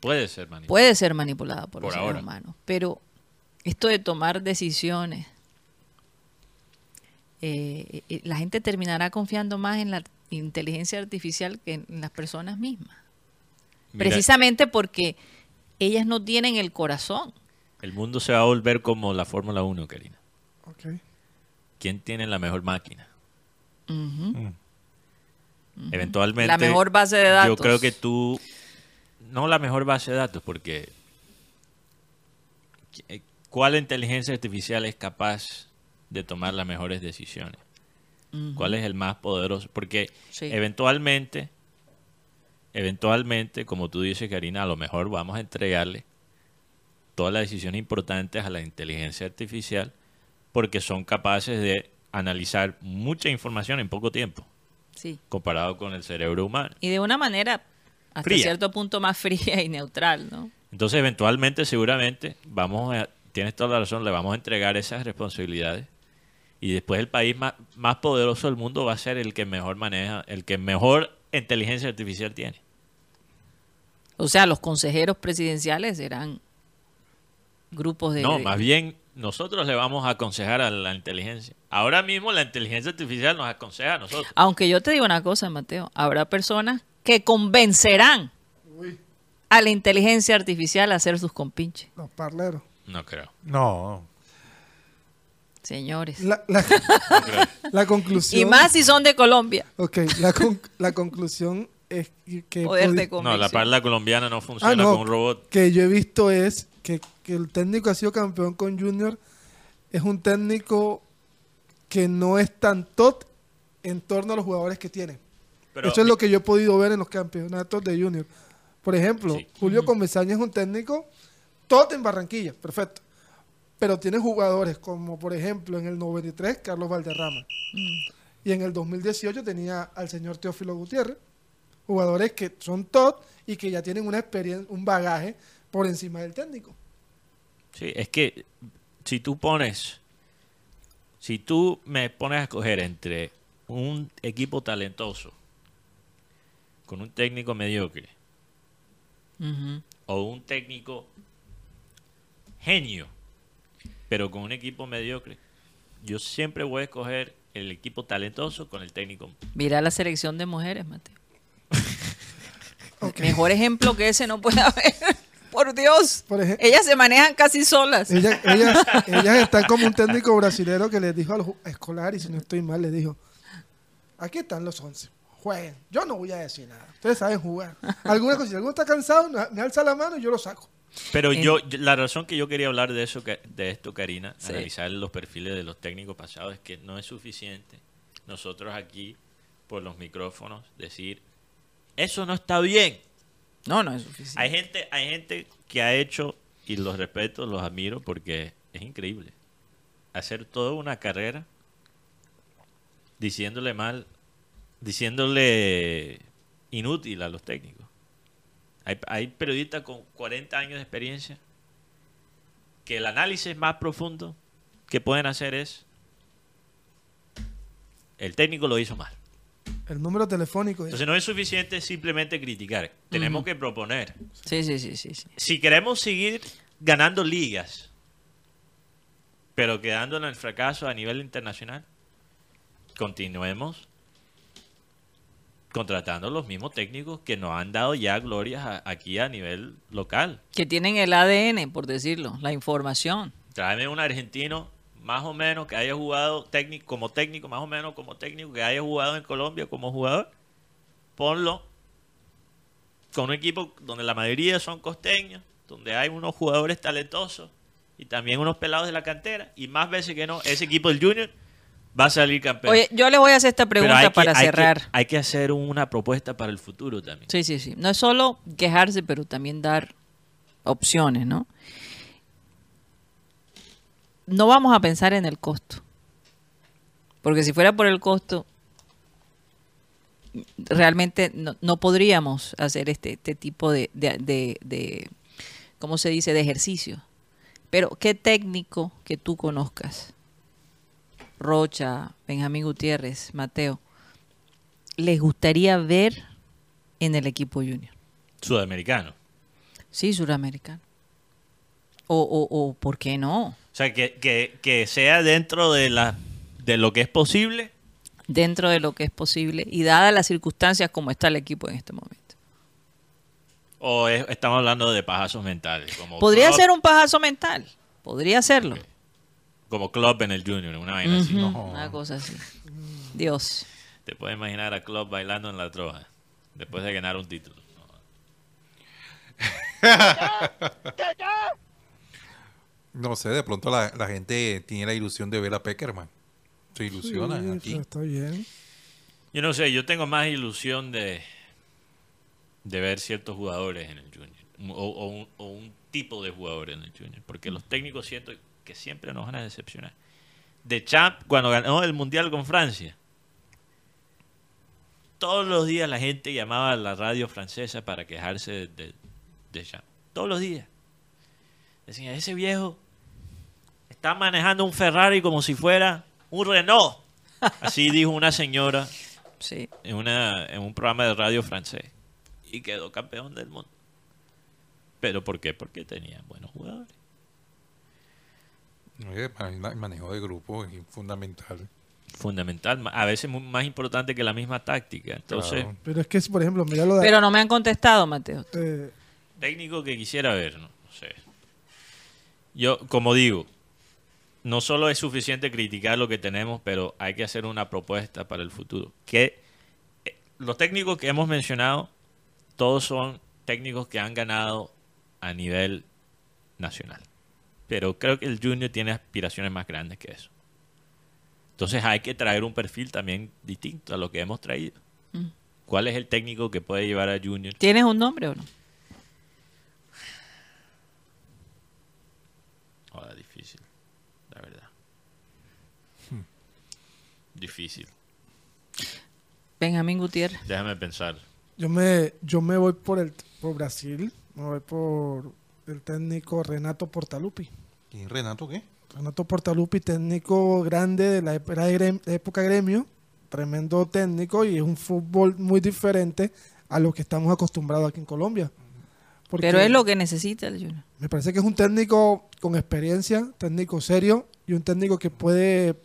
Puede ser, manito. puede ser manipulada por, Por los ahora. seres humanos. Pero esto de tomar decisiones, eh, eh, la gente terminará confiando más en la inteligencia artificial que en las personas mismas. Mira, Precisamente porque ellas no tienen el corazón. el mundo se va a volver como la Fórmula 1, Karina. Quién tiene la mejor máquina. Ujú. Eventualmente. La mejor base de datos. Yo creo que tú. No la mejor base de datos, porque. eh, ¿Cuál inteligencia artificial es capaz de tomar las mejores decisiones? ¿Cuál es el más poderoso? Porque Sí. eventualmente, eventualmente, como tú dices, Karina, a lo mejor vamos a entregarle todas las decisiones importantes a la inteligencia artificial porque son capaces de analizar mucha información en poco tiempo Sí. comparado con el cerebro humano. Y de una manera hasta Fría. cierto punto más fría y neutral, ¿no? Entonces, eventualmente, seguramente, vamos a, tienes toda la razón, le vamos a entregar esas responsabilidades. Y después el país más, más poderoso del mundo va a ser el que mejor maneja, el que mejor inteligencia artificial tiene. O sea, los consejeros presidenciales serán grupos de... No, más bien nosotros le vamos a aconsejar a la inteligencia. Ahora mismo la inteligencia artificial nos aconseja a nosotros. Aunque yo te digo una cosa, Mateo, habrá personas que convencerán a la inteligencia artificial a hacer sus compinches. Los parleros. No creo. No. Señores. La, conclusión. Y más si son de Colombia. Ok, la, con- la conclusión es que. Poder podi- de No, la parla colombiana no funciona Ah, no, con un robot. que yo he visto es que, que el técnico ha sido campeón con Junior es un técnico que no es tan tot en torno a los jugadores que tiene. Pero- Eso es lo que yo he podido ver en los campeonatos de Junior. Por ejemplo, Sí. Julio Comesaña es un técnico tot en Barranquilla, perfecto. Pero tiene jugadores como, por ejemplo, en el 93, Carlos Valderrama. Y en el 2018 tenía al señor Teófilo Gutiérrez. Jugadores que son tot y que ya tienen una experiencia, un bagaje por encima del técnico. Sí, es que si tú pones, si tú me pones a escoger entre un equipo talentoso con un técnico mediocre o un técnico genio, pero con un equipo mediocre, yo siempre voy a escoger el equipo talentoso con el técnico. Mira la selección de mujeres, Mateo. <laughs> Mejor ejemplo que ese no puede haber. <laughs> Por Dios. Por Ellas se manejan casi solas. Ellas, <laughs> ellas, ellas están como un técnico brasilero que les dijo a los escolares, si no estoy mal, les dijo, aquí están los 11, jueguen. Yo no voy a decir nada. Ustedes saben jugar. Alguna cosa, si alguno está cansado, me alza la mano y yo lo saco. Pero En- yo, la razón que yo quería hablar de eso, de esto, Karina, Sí. analizar los perfiles de los técnicos pasados, es que no es suficiente nosotros aquí, por los micrófonos, decir, eso no está bien. No, no es suficiente. Hay gente, hay gente que ha hecho, y los respeto, los admiro, porque es increíble, hacer toda una carrera diciéndole mal, diciéndole inútil a los técnicos. Hay, hay periodistas con 40 años de experiencia que el análisis más profundo que pueden hacer es el técnico lo hizo mal. El número telefónico. Entonces no es suficiente simplemente criticar, tenemos que proponer. Sí, sí, sí, sí, sí. Si queremos seguir ganando ligas, pero quedando en el fracaso a nivel internacional, continuemos contratando los mismos técnicos que nos han dado ya glorias a- aquí a nivel local. Que tienen el ADN, por decirlo, la información. Tráeme un argentino más o menos que haya jugado técnico, como técnico, más o menos como técnico, que haya jugado en Colombia como jugador. Ponlo con un equipo donde la mayoría son costeños, donde hay unos jugadores talentosos y también unos pelados de la cantera. Y más veces que no, ese equipo del Junior va a salir campeón. Oye, yo le voy a hacer esta pregunta que- para hay que- cerrar. hay que hacer una propuesta para el futuro también. Sí, sí, sí. No es solo quejarse, pero también dar opciones, ¿no? No vamos a pensar en el costo. Porque si fuera por el costo, realmente no, no podríamos hacer este, este tipo de, de, de- de- ¿cómo se dice?, de ejercicio. Pero, ¿qué técnico que tú conozcas? Rocha, Benjamín Gutiérrez, Mateo, les gustaría ver en el equipo junior? Sudamericano. Sí, suramericano. O, o, o ¿por qué no? O sea, que, que, que sea dentro de, la, de lo que es posible Dentro de lo que es posible y dadas las circunstancias como está el equipo en este momento. ¿O es- estamos hablando de pajazos mentales? Como Podría ser un pajazo mental. Podría serlo. Como Club en el Junior, una vaina así. No. Una cosa así. Dios. Te puedes imaginar a Club bailando en la troja después de ganar un título. <laughs> No sé, de pronto la, la gente tiene la ilusión de ver a Peckerman. Se ilusionan Sí, aquí. está bien. Yo no sé, yo tengo más ilusión de, de ver ciertos jugadores en el Junior. O, o un, o un tipo de jugadores en el Junior. Porque los técnicos siento que siempre nos van a decepcionar. De Champ, cuando ganó el Mundial con Francia, todos los días la gente llamaba a la radio francesa para quejarse de, de, de Champ. Todos los días. Decían, ese viejo está manejando un Ferrari como si fuera un Renault. Así <laughs> dijo una señora Sí. en, una, en un programa de radio francés y quedó campeón del mundo. ¿Pero por qué? Porque tenía buenos jugadores. El manejo de grupo es fundamental. Fundamental, a veces más importante que la misma táctica. Entonces, Claro. Pero es que, por ejemplo, mira lo de... Pero no me han contestado, Mateo. eh, técnico que quisiera ver, no, No sé. Yo, como digo, no solo es suficiente criticar lo que tenemos, pero hay que hacer una propuesta para el futuro. Que eh, los técnicos que hemos mencionado, todos son técnicos que han ganado a nivel nacional. Pero creo que el Junior tiene aspiraciones más grandes que eso. Entonces hay que traer un perfil también distinto a lo que hemos traído. Mm. ¿Cuál es el técnico que puede llevar a Junior? ¿Tienes un nombre o no? Ahora difícil, la verdad. Difícil. Benjamín Gutiérrez. Déjame pensar. yo me yo me voy por el por Brasil, me voy por el técnico Renato Portaluppi. ¿Y Renato qué? Renato Portaluppi, técnico grande de la época gremio, tremendo técnico y es un fútbol muy diferente a lo que estamos acostumbrados aquí en Colombia. Porque Pero es lo que necesita el Junior. Me parece que es un técnico con experiencia, técnico serio y un técnico que puede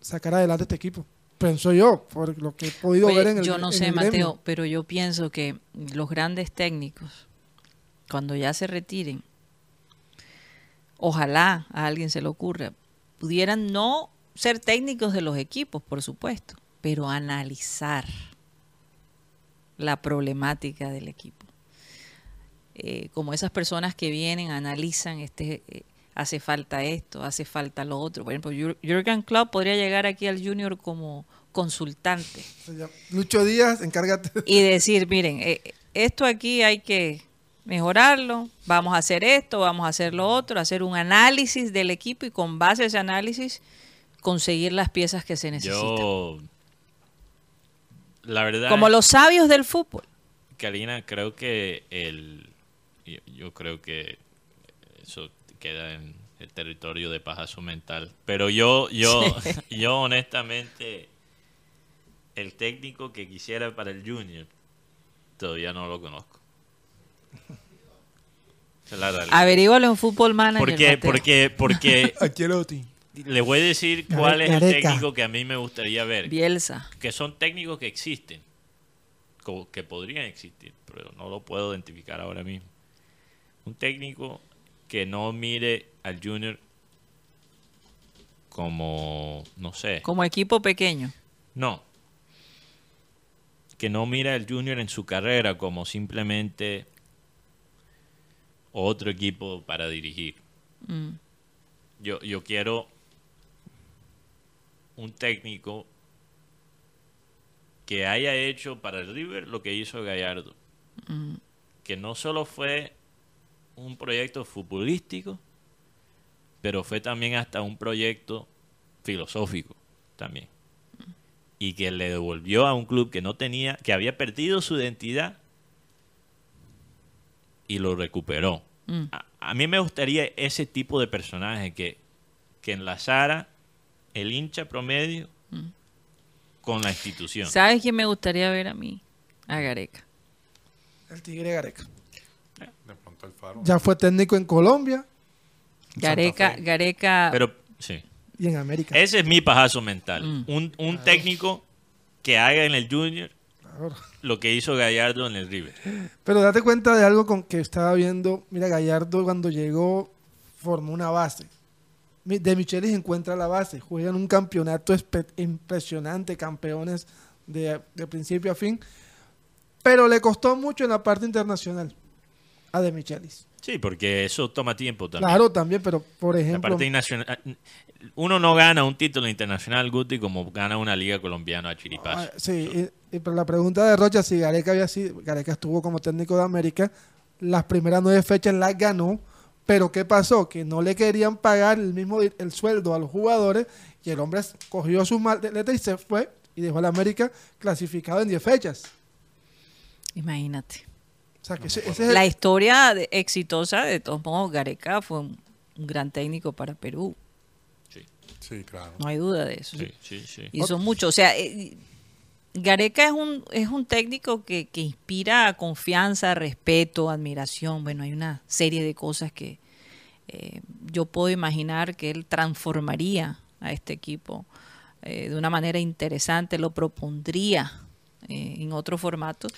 sacar adelante este equipo. Pienso yo, por lo que he podido Oye, ver en el yo no en sé. Mateo, pero yo pienso que los grandes técnicos, cuando ya se retiren, ojalá a alguien se le ocurra, pudieran no ser técnicos de los equipos, por supuesto, pero analizar la problemática del equipo. Eh, como esas personas que vienen, analizan, este, eh, hace falta esto, hace falta lo otro. Por ejemplo, Jür- Jürgen Klopp podría llegar aquí al Junior como consultante Lucho Díaz, encárgate. y decir, miren, eh, esto aquí hay que mejorarlo, vamos a hacer esto, vamos a hacer lo otro, hacer un análisis del equipo y con base a ese análisis conseguir las piezas que se necesitan. Yo, la verdad, Como los sabios del fútbol. Karina, creo que el, yo, yo creo que eso queda en el territorio de pajazo mental. Pero yo, yo, <laughs> yo honestamente, el técnico que quisiera para el Junior todavía no lo conozco. Esa es la realidad. Averígualo en Fútbol Manager. Porque, porque <laughs> Ancelotti. le voy a decir cuál es el técnico que a mí me gustaría ver. Bielsa. que son técnicos que existen, que podrían existir, pero no lo puedo identificar ahora mismo. Un técnico que no mire al Junior como, no sé, Como equipo pequeño. no, que no mire al Junior en su carrera como simplemente otro equipo para dirigir. Mm. Yo, yo quiero un técnico que haya hecho para el River lo que hizo Gallardo. Mm. Que no solo fue un proyecto futbolístico, pero fue también hasta un proyecto filosófico también. Y que le devolvió a un club que no tenía, que había perdido su identidad y lo recuperó. Mm. A, a mí me gustaría ese tipo de personaje que, que enlazara el hincha promedio con la institución. ¿Sabes quién me gustaría ver a mí? A Gareca. El Tigre Gareca. De pronto el faro. Ya fue técnico en Colombia Gareca. Gareca. Pero sí, y en América. ese es mi pajazo mental. Mm. Un, un técnico que haga en el Junior. Lo que hizo Gallardo en el River. Pero date cuenta de algo con que estaba viendo. Mira, Gallardo cuando llegó formó una base. De Michelis encuentra la base, juegan un campeonato impresionante, campeones de, de principio a fin, pero le costó mucho en la parte internacional a De Michelis. Sí, porque eso toma tiempo también. Claro, también, pero por La ejemplo, parte nacional, uno no gana un título internacional, Guti, como gana una liga colombiana a chiripazo. Ah, sí, pero la pregunta de Rocha, si Gareca había sido, Gareca estuvo como técnico de América, las primeras nueve fechas las ganó, pero ¿qué pasó? Que no le querían pagar el mismo el sueldo a los jugadores y el hombre cogió su maleta y se fue y dejó a la América clasificado en 10 fechas. Imagínate. O sea, que ese, ese es el- La historia de- exitosa, de todos modos, Gareca fue un, un gran técnico para Perú. Sí, claro. No hay duda de eso. Sí, sí, sí. Hizo mucho. O sea, eh, Gareca es un, es un técnico que, que inspira confianza, respeto, admiración. Bueno, hay una serie de cosas que eh, yo puedo imaginar que él transformaría a este equipo eh, de una manera interesante, lo propondría eh, en otro formato.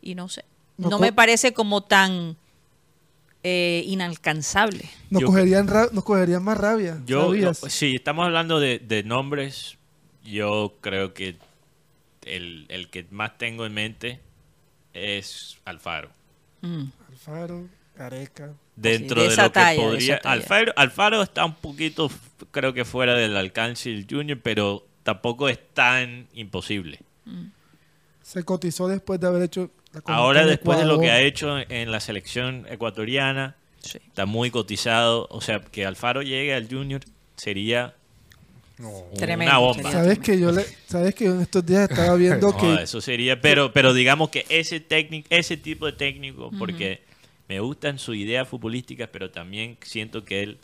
Y no sé, No me parece como tan eh, inalcanzable. nos, yo- cogerían nos cogerían más rabia. Yo, si estamos hablando de, de nombres, yo creo que el, el que más tengo en mente es Alfaro. Mm. Alfaro, Gareca. Dentro de lo que talla, podría. Alfaro, Alfaro está un poquito, creo que fuera del alcance del Junior, pero tampoco es tan imposible. Se cotizó después de haber hecho la Ahora, después de lo que ha hecho en la selección ecuatoriana, Sí. está muy cotizado. O sea, que Alfaro llegue al Junior sería Tremendo, una bomba. Sabes que yo le, sabes que yo en estos días estaba viendo <laughs> No, que eso sería, pero, pero digamos que ese técnico, ese tipo de técnico, porque me gustan sus ideas futbolísticas, pero también siento que él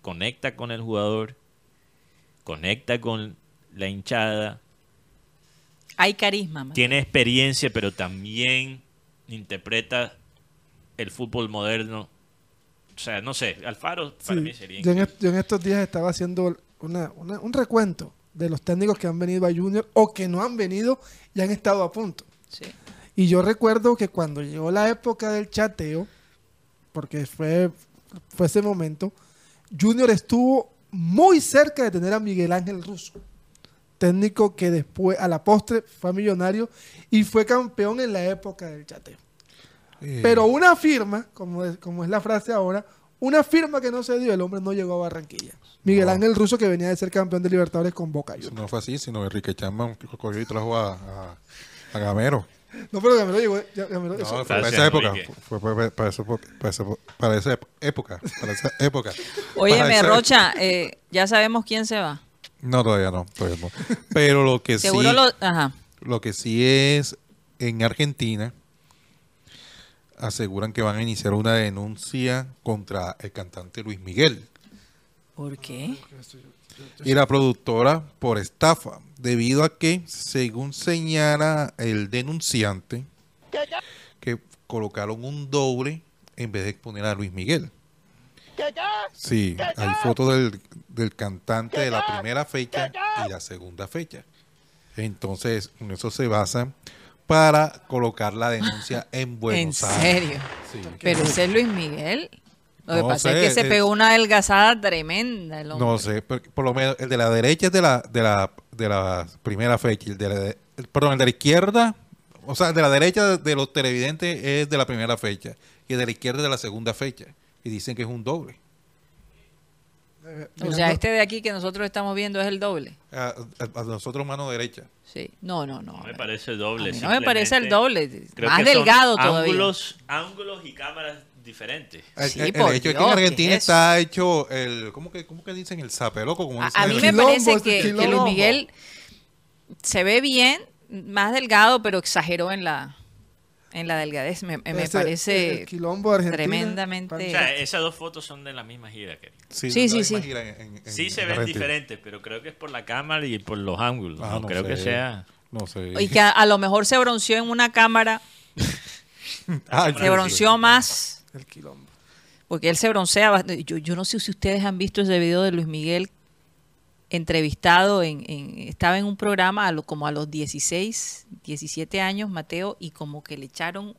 conecta con el jugador, conecta con la hinchada, Hay carisma. man. tiene experiencia, pero también interpreta el fútbol moderno. O sea, no sé, Alfaro para Sí, mí sería yo, en, yo en estos días estaba haciendo una- una- un recuento de los técnicos que han venido a Junior o que no han venido y han estado a punto. Sí. Y yo recuerdo que cuando llegó la época del chateo, porque fue, fue ese momento, Junior estuvo muy cerca de tener a Miguel Ángel Russo, técnico que después, a la postre, fue millonario y fue campeón en la época del chateo. Eh, Pero una firma, como es, como es la frase ahora, una firma que no se dio, el hombre no llegó a Barranquilla. Miguel No. Ángel Russo que venía de ser campeón de Libertadores con Boca eso Juniors. no fue así, sino Enrique Chamba cogió y trajo a, a, a Gamero. No, pero Gamero llegó. ya- Gamero- No, fue para esa época. Fue, fue- para, esa, época- para esa- para esa época. Para esa época. Para Óyeme, esa- Rocha, eh, ya sabemos quién se va. No, todavía no, todavía no. Pero lo que sí, Seguro lo... Ajá. lo que sí es en Argentina aseguran que van a iniciar una denuncia contra el cantante Luis Miguel ¿Por qué? y la productora por estafa, debido a que, según señala el denunciante, que colocaron un doble en vez de poner a Luis Miguel. Sí, hay fotos del, del cantante de la primera fecha y la segunda fecha. Entonces, con eso se basan para colocar la denuncia <laughs> en ¿En Buenos Aires. serio? Sí. Pero ese es Luis Miguel. Lo que No pasa sé, es que se es- pegó una adelgazada tremenda. el hombre. No sé, por, por lo menos el de la derecha es de la, de la, de la primera fecha, y el de la, de- el- perdón, el de la izquierda, o sea, el de la derecha de los televidentes es de la primera fecha y el de la izquierda es de la segunda fecha. Y dicen que es un doble. Eh, O sea, este de aquí que nosotros estamos viendo es el doble. A, a- a nosotros mano derecha. Sí. No, no, no. No me parece doble. A mí no me parece el doble. creo Más que son delgado todavía. Ángulos, ángulos y cámaras diferentes. El, Sí, el- el por hecho es que Dios, en ¿qué Argentina es está hecho el, ¿cómo que, cómo que dicen? El zapeloco, como A, dicen a mí el- me quilombo, parece que, que. Luis Miguel se ve bien, más delgado, pero exageró en la en la delgadez. Me, me ese- parece quilombo tremendamente- O sea, esas dos fotos son de la misma gira, querido. Sí, sí, sí. en- en- Sí se en ven diferentes, pero creo que es por la cámara y por los ángulos. Ah, no, no creo que sé. sea. No sé. y que a, a lo mejor se bronceó en una cámara, Ay, <laughs> se bronceó más, El quilombo. porque él se broncea. bast- Yo, yo no sé si ustedes han visto ese video de Luis Miguel entrevistado en, en- estaba en un programa a lo- como a los 16, 17 años, Mateo, y como que le echaron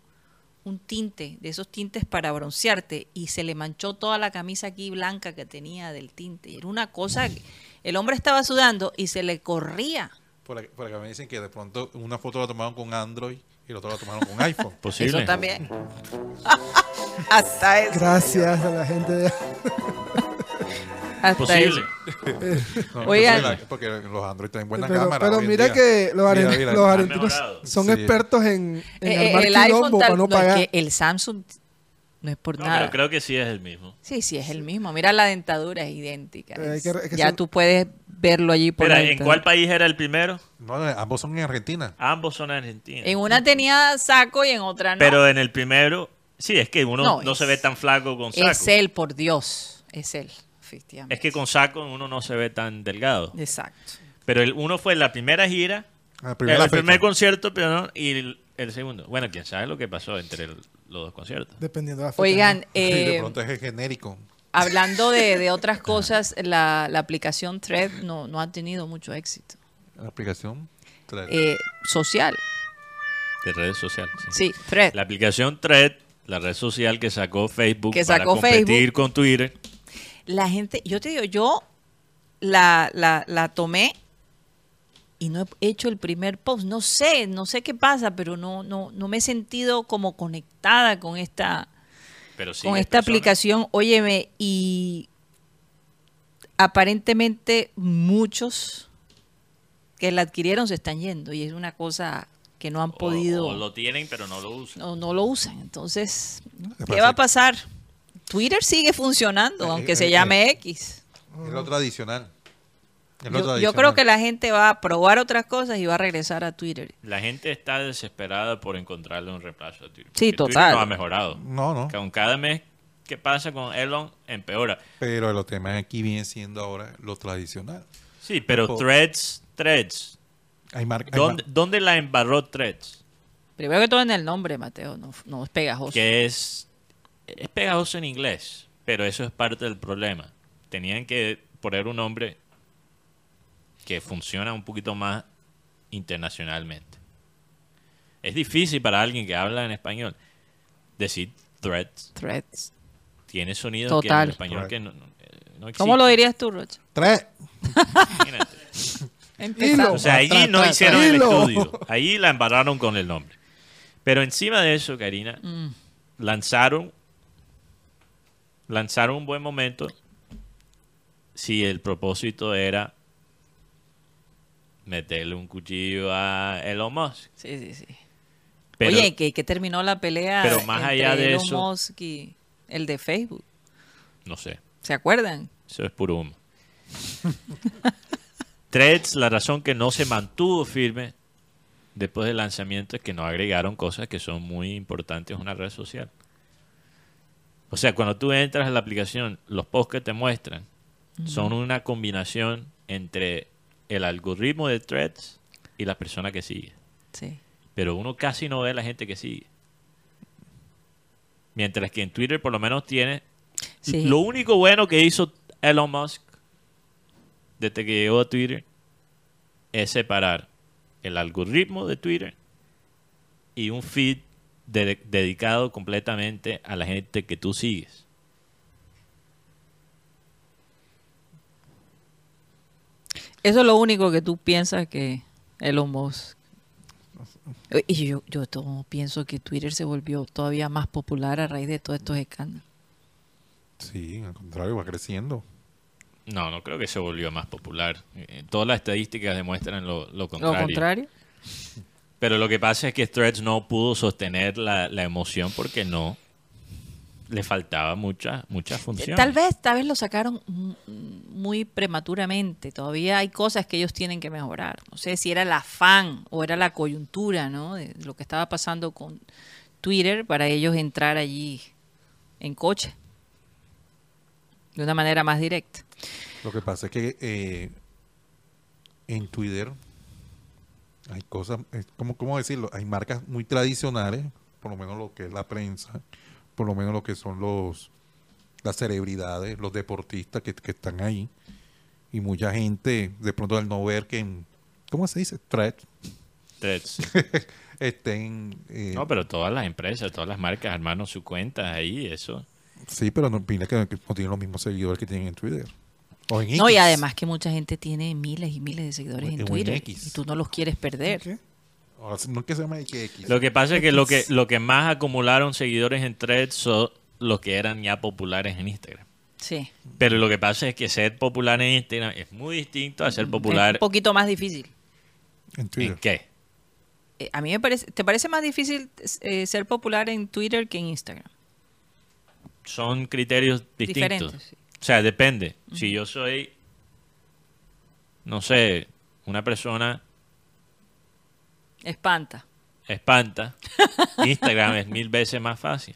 un tinte, de esos tintes para broncearte, y se le manchó toda la camisa aquí blanca que tenía del tinte. Y era una cosa, que el hombre estaba sudando y se le corría. Por, acá, por acá me dicen que de pronto una foto la tomaron con Android y la otra la tomaron con iPhone. <laughs> Posible. Eso también. <laughs> <laughs> Hasta eso. Gracias a la gente de... Hasta Posible. <laughs> No, Oigan. entonces, Porque los Android tienen buena pero, cámara. pero hoy en mira día. que los, Mira, aren- mira. los Han argentinos mejorado. son Sí. expertos en, en Eh, armar el iPhone quilombo tal- para no no, es pagar. que el Samsung no es por No, nada. pero creo que sí es el mismo. Sí, sí, es el mismo. Mira, la dentadura es idéntica. Eh, hay que re- es que ya son- tú puedes verlo allí por la ¿en cuál país era el primero? No, ambos son en Argentina. Ambos son argentinos. En una tenía saco y en otra no. Pero en el primero, sí, es que uno No, no, es- se ve tan flaco con saco. es él, por Dios. Es él, efectivamente. Es que con saco uno no se ve tan delgado. Exacto. Pero el uno fue la primera gira, La el, primer concierto, pero no, y el, el segundo. Bueno, quién sabe lo que pasó entre el- los dos conciertos. Dependiendo de la fecha. Oigan, ¿no? Sí, de eh, pronto es el genérico. hablando de, de otras cosas, la, la aplicación Thread no, no ha tenido mucho éxito. La aplicación. Thread. Eh, social, De redes sociales. sí. sí, Thread. La aplicación Thread, la red social que sacó Facebook Que para sacó competir Facebook. con Twitter. La gente, yo te digo, yo la, la, la tomé y no he hecho el primer post. No sé, no sé qué pasa, pero no, no, no me he sentido como conectada con esta, Pero sí, con esta aplicación. Óyeme, y aparentemente muchos que la adquirieron se están yendo y es una cosa que no han o- podido, o lo tienen, pero no lo usan. no, no lo usan. Entonces, ¿qué va a pasar? Twitter sigue funcionando, Eh, aunque eh, se eh, llame X. Es lo tradicional. Es lo Yo, creo que la gente va a probar otras cosas y va a regresar a Twitter. La gente está desesperada por encontrarle un reemplazo a Twitter. Sí, porque Twitter total. no ha mejorado. No, no. Con cada mes que pasa con Elon, empeora. Pero los temas aquí vienen siendo ahora lo tradicional. Sí, pero Threads, Threads. Hay mar- hay ¿Dónde, mar- dónde la embarró Threads? Primero que todo en el nombre, Mateo, no, no es pegajoso. Que es, es pegajoso en inglés, pero eso es parte del problema. Tenían que poner un nombre que funciona un poquito más internacionalmente. Es difícil para alguien que habla en español decir Threads. Threads. Tiene sonidos que en Total. el español que no, no, no ¿Cómo lo dirías tú, Rocha? Tres. <laughs> O sea, allí no hicieron el estudio. Ahí la embarraron con el nombre. Pero encima de eso, Karina, Mm. lanzaron lanzaron un buen momento si el propósito era meterle un cuchillo a Elon Musk. Sí, sí, sí. Pero, Oye, que, que terminó la pelea pero más entre allá de Elon eso- Musk y el de Facebook. no sé, ¿Se acuerdan? eso es puro humo. <laughs> Threads, la razón que no se mantuvo firme después del lanzamiento es que no agregaron cosas que son muy importantes en una red social. O sea, cuando tú entras a la aplicación, los posts que te muestran son una combinación entre el algoritmo de Threads y la persona que sigue. Sí. Pero uno casi no ve a la gente que sigue. Mientras que en Twitter por lo menos tiene... Sí. Lo único bueno que hizo Elon Musk desde que llegó a Twitter es separar el algoritmo de Twitter y un feed de- dedicado completamente a la gente que tú sigues. Eso es lo único que tú piensas que Elon Musk. Y yo, yo todo pienso que Twitter se volvió todavía más popular a raíz de todos estos escándalos. Sí, al contrario, va creciendo. No, no creo que se volvió más popular. Eh, Todas las estadísticas demuestran lo, lo Lo contrario. <laughs> Pero lo que pasa es que Threads no pudo sostener la, la emoción porque no le faltaba mucha, mucha función. Tal vez, tal vez lo sacaron mu- muy prematuramente. Todavía hay cosas que ellos tienen que mejorar. No sé si era el afán o era la coyuntura, ¿no? De lo que estaba pasando con Twitter para ellos entrar allí en coche de una manera más directa. Lo que pasa es que eh, en Twitter hay cosas, es como, ¿cómo decirlo? Hay marcas muy tradicionales, por lo menos lo que es la prensa, por lo menos lo que son los las celebridades, los deportistas que, que están ahí. Y mucha gente, de pronto al no ver que en, ¿cómo se dice? Thread. Threads. sí. <laughs> estén... eh, No, pero todas las empresas, todas las marcas armaron sus cuentas ahí, eso. Sí, pero no, mira que no tienen los mismos seguidores que tienen en Twitter. O en No, y además que mucha gente tiene miles y miles de seguidores O en en Twitter X. y tú no los quieres perder. ¿Qué? Ahora, no es que se llama X. Lo que pasa es que lo que, lo que más acumularon seguidores en Threads son los que eran ya populares en Instagram. Sí. Pero lo que pasa es que ser popular en Instagram es muy distinto a ser Es popular un poquito más difícil. En Twitter. en qué. Eh, a mí me parece, ¿te parece más difícil eh, ser popular en Twitter que en Instagram? Son criterios distintos. Diferentes, sí. O sea, depende. Si yo soy, no sé, una persona Espanta. espanta, <laughs> Instagram es mil veces más fácil.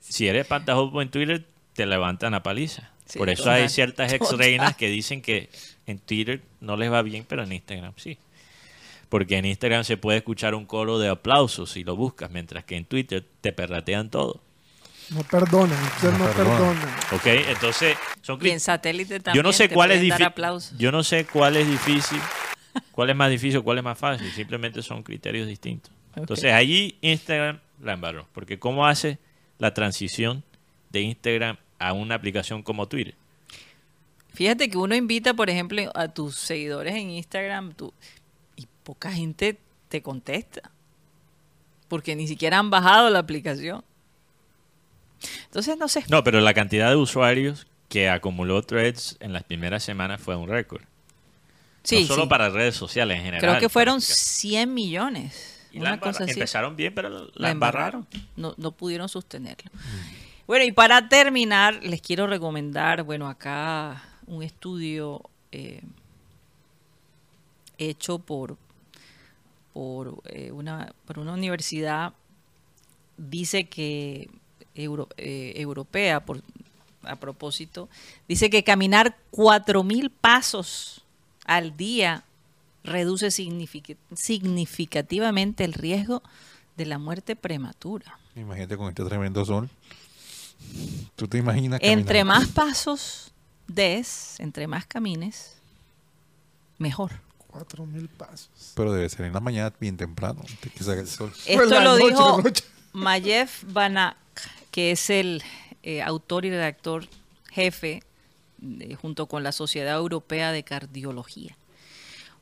Si eres espantajopo en Twitter, te levantan a paliza. Por eso total, hay ciertas ex total. reinas que dicen que en Twitter no les va bien, pero en Instagram sí. Porque en Instagram se puede escuchar un coro de aplausos si lo buscas, mientras que en Twitter te perratean todo. No perdonan, usted No no, perdonan. perdona. ¿Ok? Entonces, son Y en satélite también. yo no sé te cuál es difícil. Yo no sé cuál es difícil, cuál es más difícil, cuál es más fácil. Simplemente son criterios distintos. Entonces allí Instagram la embarró. Porque ¿cómo hace la transición de Instagram a una aplicación como Twitter? Fíjate que uno invita, por ejemplo, a tus seguidores en Instagram tú- y poca gente te contesta. Porque ni siquiera han bajado la aplicación. Entonces, no sé. No, pero la cantidad de usuarios que acumuló Threads en las primeras semanas fue un récord. Sí, no solo sí. para redes sociales en general. Creo que fueron prácticamente. 100 millones. Y una cosa así. Empezaron bien, pero la, la embarraron. No, no pudieron sostenerlo. Bueno, y para terminar, les quiero recomendar, bueno, acá un estudio eh, hecho por, por, eh, una, por una universidad, dice que euro- eh, europea, por, a propósito, dice que caminar 4.000 pasos al día reduce signific- significativamente el riesgo de la muerte prematura. Imagínate con este tremendo sol. ¿Tú te imaginas? Entre caminar? más pasos des, entre más camines, mejor. Cuatro mil pasos. Pero debe ser en la mañana bien temprano, antes que salga el sol. Esto lo noche, dijo. Mayev Banak, que es el eh, autor y redactor jefe eh, junto con la Sociedad Europea de Cardiología.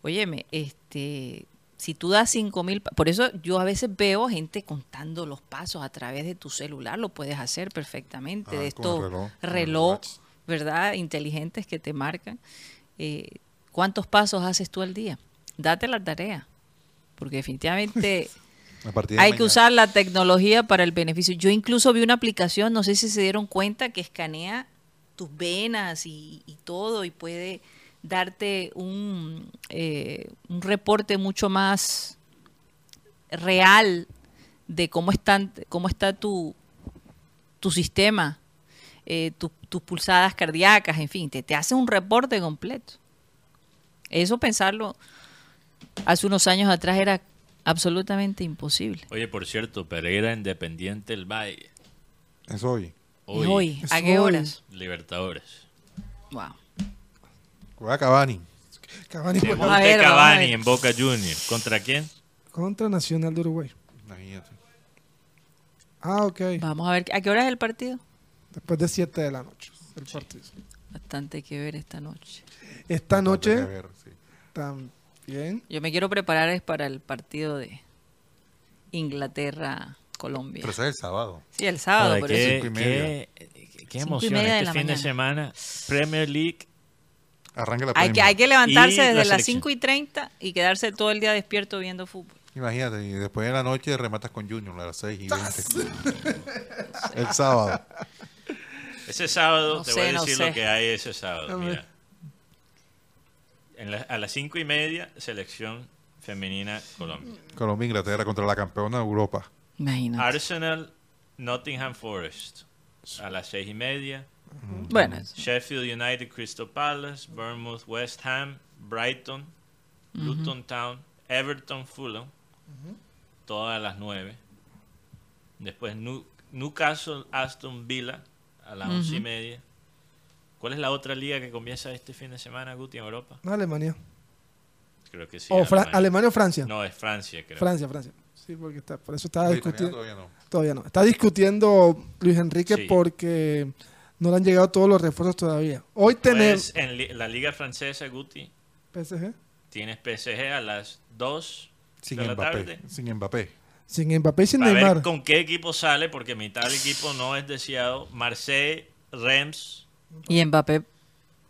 Óyeme, este, si tú das 5000, pa- por eso yo a veces veo gente contando los pasos a través de tu celular, lo puedes hacer perfectamente, Ah, de estos reloj. ¿verdad? Inteligentes que te marcan. Eh, ¿Cuántos pasos haces tú al día? Date la tarea, porque definitivamente <laughs> hay que usar la tecnología para el beneficio. Yo incluso vi una aplicación, no sé si se dieron cuenta, que escanea tus venas y, y todo y puede darte un, eh, un reporte mucho más real de cómo, están, cómo está tu, tu sistema, eh, tu- tus pulsadas cardíacas, en fin, te, te hace un reporte completo. Eso pensarlo hace unos años atrás era absolutamente imposible. Oye, por cierto, Pereira Independiente del Valle. Es hoy. ¿Y Hoy, hoy? ¿A qué horas? Libertadores. Wow. Juega Cavani. Cavani juega a ver, Cavani ver. en Boca Juniors. ¿Contra quién? contra Nacional de Uruguay. Imagínate. Ah, ok. Vamos a ver, ¿a qué hora es el partido? Después de 7 de la noche. El partido. Bastante que ver esta noche. Esta Bastante noche que ver, sí. También. Yo me quiero preparar es para el partido de Inglaterra-Colombia. Pero ese es el sábado. Sí, el sábado, Joder, por qué, eso. cinco y media. qué- qué emoción. media de Este la fin de mañana. semana, Premier League. Arranca la Hay que, hay que levantarse Y la desde las selección. 5 y 30 y quedarse todo el día despierto viendo fútbol. Imagínate, y después de la noche rematas con Junior a las 6 y 20. <laughs> el sábado. Ese sábado, No te sé, voy a no decir sé. lo que hay ese sábado. Mira. En la- a las cinco y media, selección femenina Colombia. Colombia, Inglaterra contra la campeona de Europa. Imagínate. Arsenal, Nottingham Forest. A las seis y media. Bueno, eso. Sheffield United, Crystal Palace, Bournemouth, West Ham, Brighton, Luton Town, Everton, Fulham. Todas a las 9. Después Newcastle, Aston Villa a las once y media. ¿Cuál es la otra liga que comienza este fin de semana, Guti, en Europa? Alemania. Creo que sí. O Fra- Alemania o Francia. No, es Francia, creo. Francia, Francia. Sí, porque está, por eso italiano discutiendo. todavía no. Todavía no. Está discutiendo Luis Enrique Sí. porque no le han llegado todos los refuerzos todavía. Hoy tenemos Pues, en la liga francesa, Guti, PSG tienes PSG a las 2 Sin de la Mbappé. tarde. Sin Mbappé. sin Mbappé y sin A ver Neymar. con qué equipo sale, porque mitad del equipo no es deseado. Marseille, Reims. ¿Y Mbappé?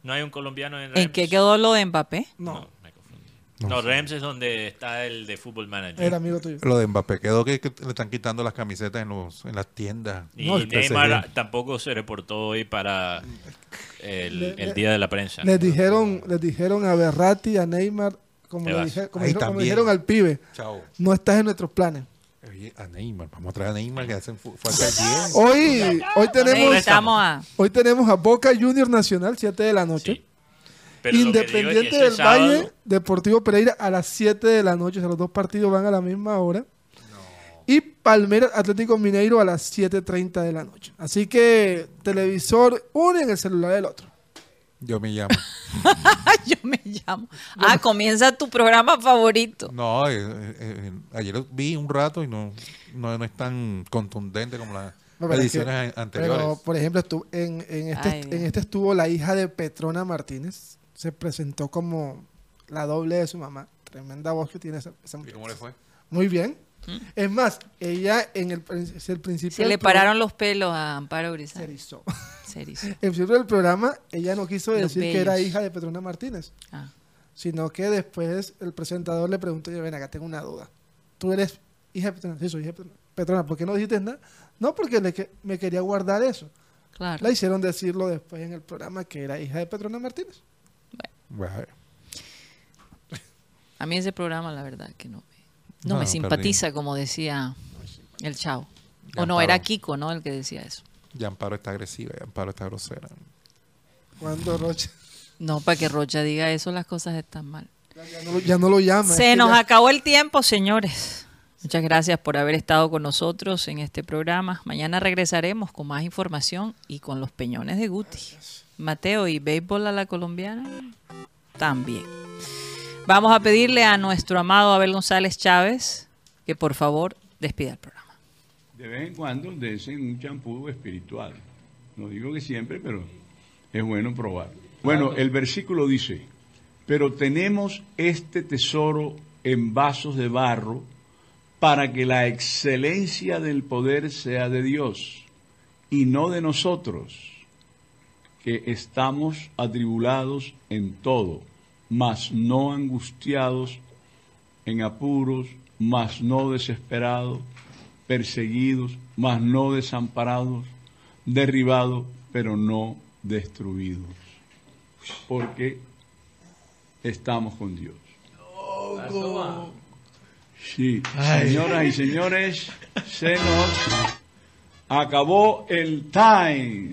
¿No hay un colombiano en Reims? ¿En qué quedó lo de Mbappé? No, me confundí. No, Reims es donde está el de Football Manager. era amigo tuyo. Lo de Mbappé quedó que, que le están quitando las camisetas en, los, en las tiendas. Y No, el Neymar tampoco se reportó hoy para el, Le- el día de la prensa. Les dijeron, les dijeron a Berratti, a Neymar, como, le dije- como dijeron, como también. dijeron al pibe, Chao. no estás en nuestros planes. Oye, a Neymar. Vamos a traer a Neymar que hacen falta el 10. Hoy, hoy tenemos, a... hoy tenemos a Boca Junior Nacional, 7 de la noche. Sí. Pero Independiente del sábado- Valle, Deportivo Pereira a las 7 de la noche. O sea, los dos partidos van a la misma hora. Y Palmeiras Atlético Mineiro a las 7.30 de la noche. Así que televisor uno en el celular del otro. Yo me llamo. <laughs> Yo me llamo. Ah, comienza tu programa favorito. No, eh, eh, eh, ayer lo vi un rato y no, no, no es tan contundente como las No, pero es ediciones que- anteriores. Pero, por ejemplo, estuvo, en, en este, Ay, en este estuvo la hija de Petrona Martínez. Se presentó como la doble de su mamá. Tremenda voz que tiene esa, esa ¿Y cómo le fue? Muy bien. Es más, ella en el, es el principio Se le pararon los pelos a Amparo se Grisal. erizó. Se erizó. <laughs> En el principio del programa, ella no quiso Los decir que era hija de Petrona Martínez, Ah. sino que después el presentador le preguntó, yo ven acá, tengo una duda. ¿Tú eres hija de Petrona? Sí, soy hija de Petrona. Petrona, ¿por qué no dijiste nada? No, porque le que- me quería guardar eso. Claro. La hicieron decirlo después en el programa que era hija de Petrona Martínez. Bueno, A mí ese programa, la verdad, que no no No, me perdí. simpatiza, como decía el chavo. O no, era Kiko, ¿no? El que decía eso. ya Amparo está agresiva, ya Amparo está grosera. Cuando Rocha No, para que Rocha diga eso, las cosas están mal. ya no, lo- ya no lo llama. Se nos ya- acabó el tiempo, señores. Muchas gracias por haber estado con nosotros en este programa. Mañana regresaremos con más información y con los peñones de Guti. Mateo, ¿y béisbol a la colombiana? También. Vamos a pedirle a nuestro amado Abel González Chávez que por favor despida el programa. De vez en cuando desen un champú espiritual. No digo que siempre, pero es bueno probar. Bueno, el versículo dice, pero tenemos este tesoro en vasos de barro para que la excelencia del poder sea de Dios y no de nosotros, que estamos atribulados en todo, mas no angustiados, en apuros, mas no desesperados, perseguidos, mas no desamparados, derribados, pero no destruidos, porque estamos con Dios. Sí, señoras y señores, se nos acabó el time.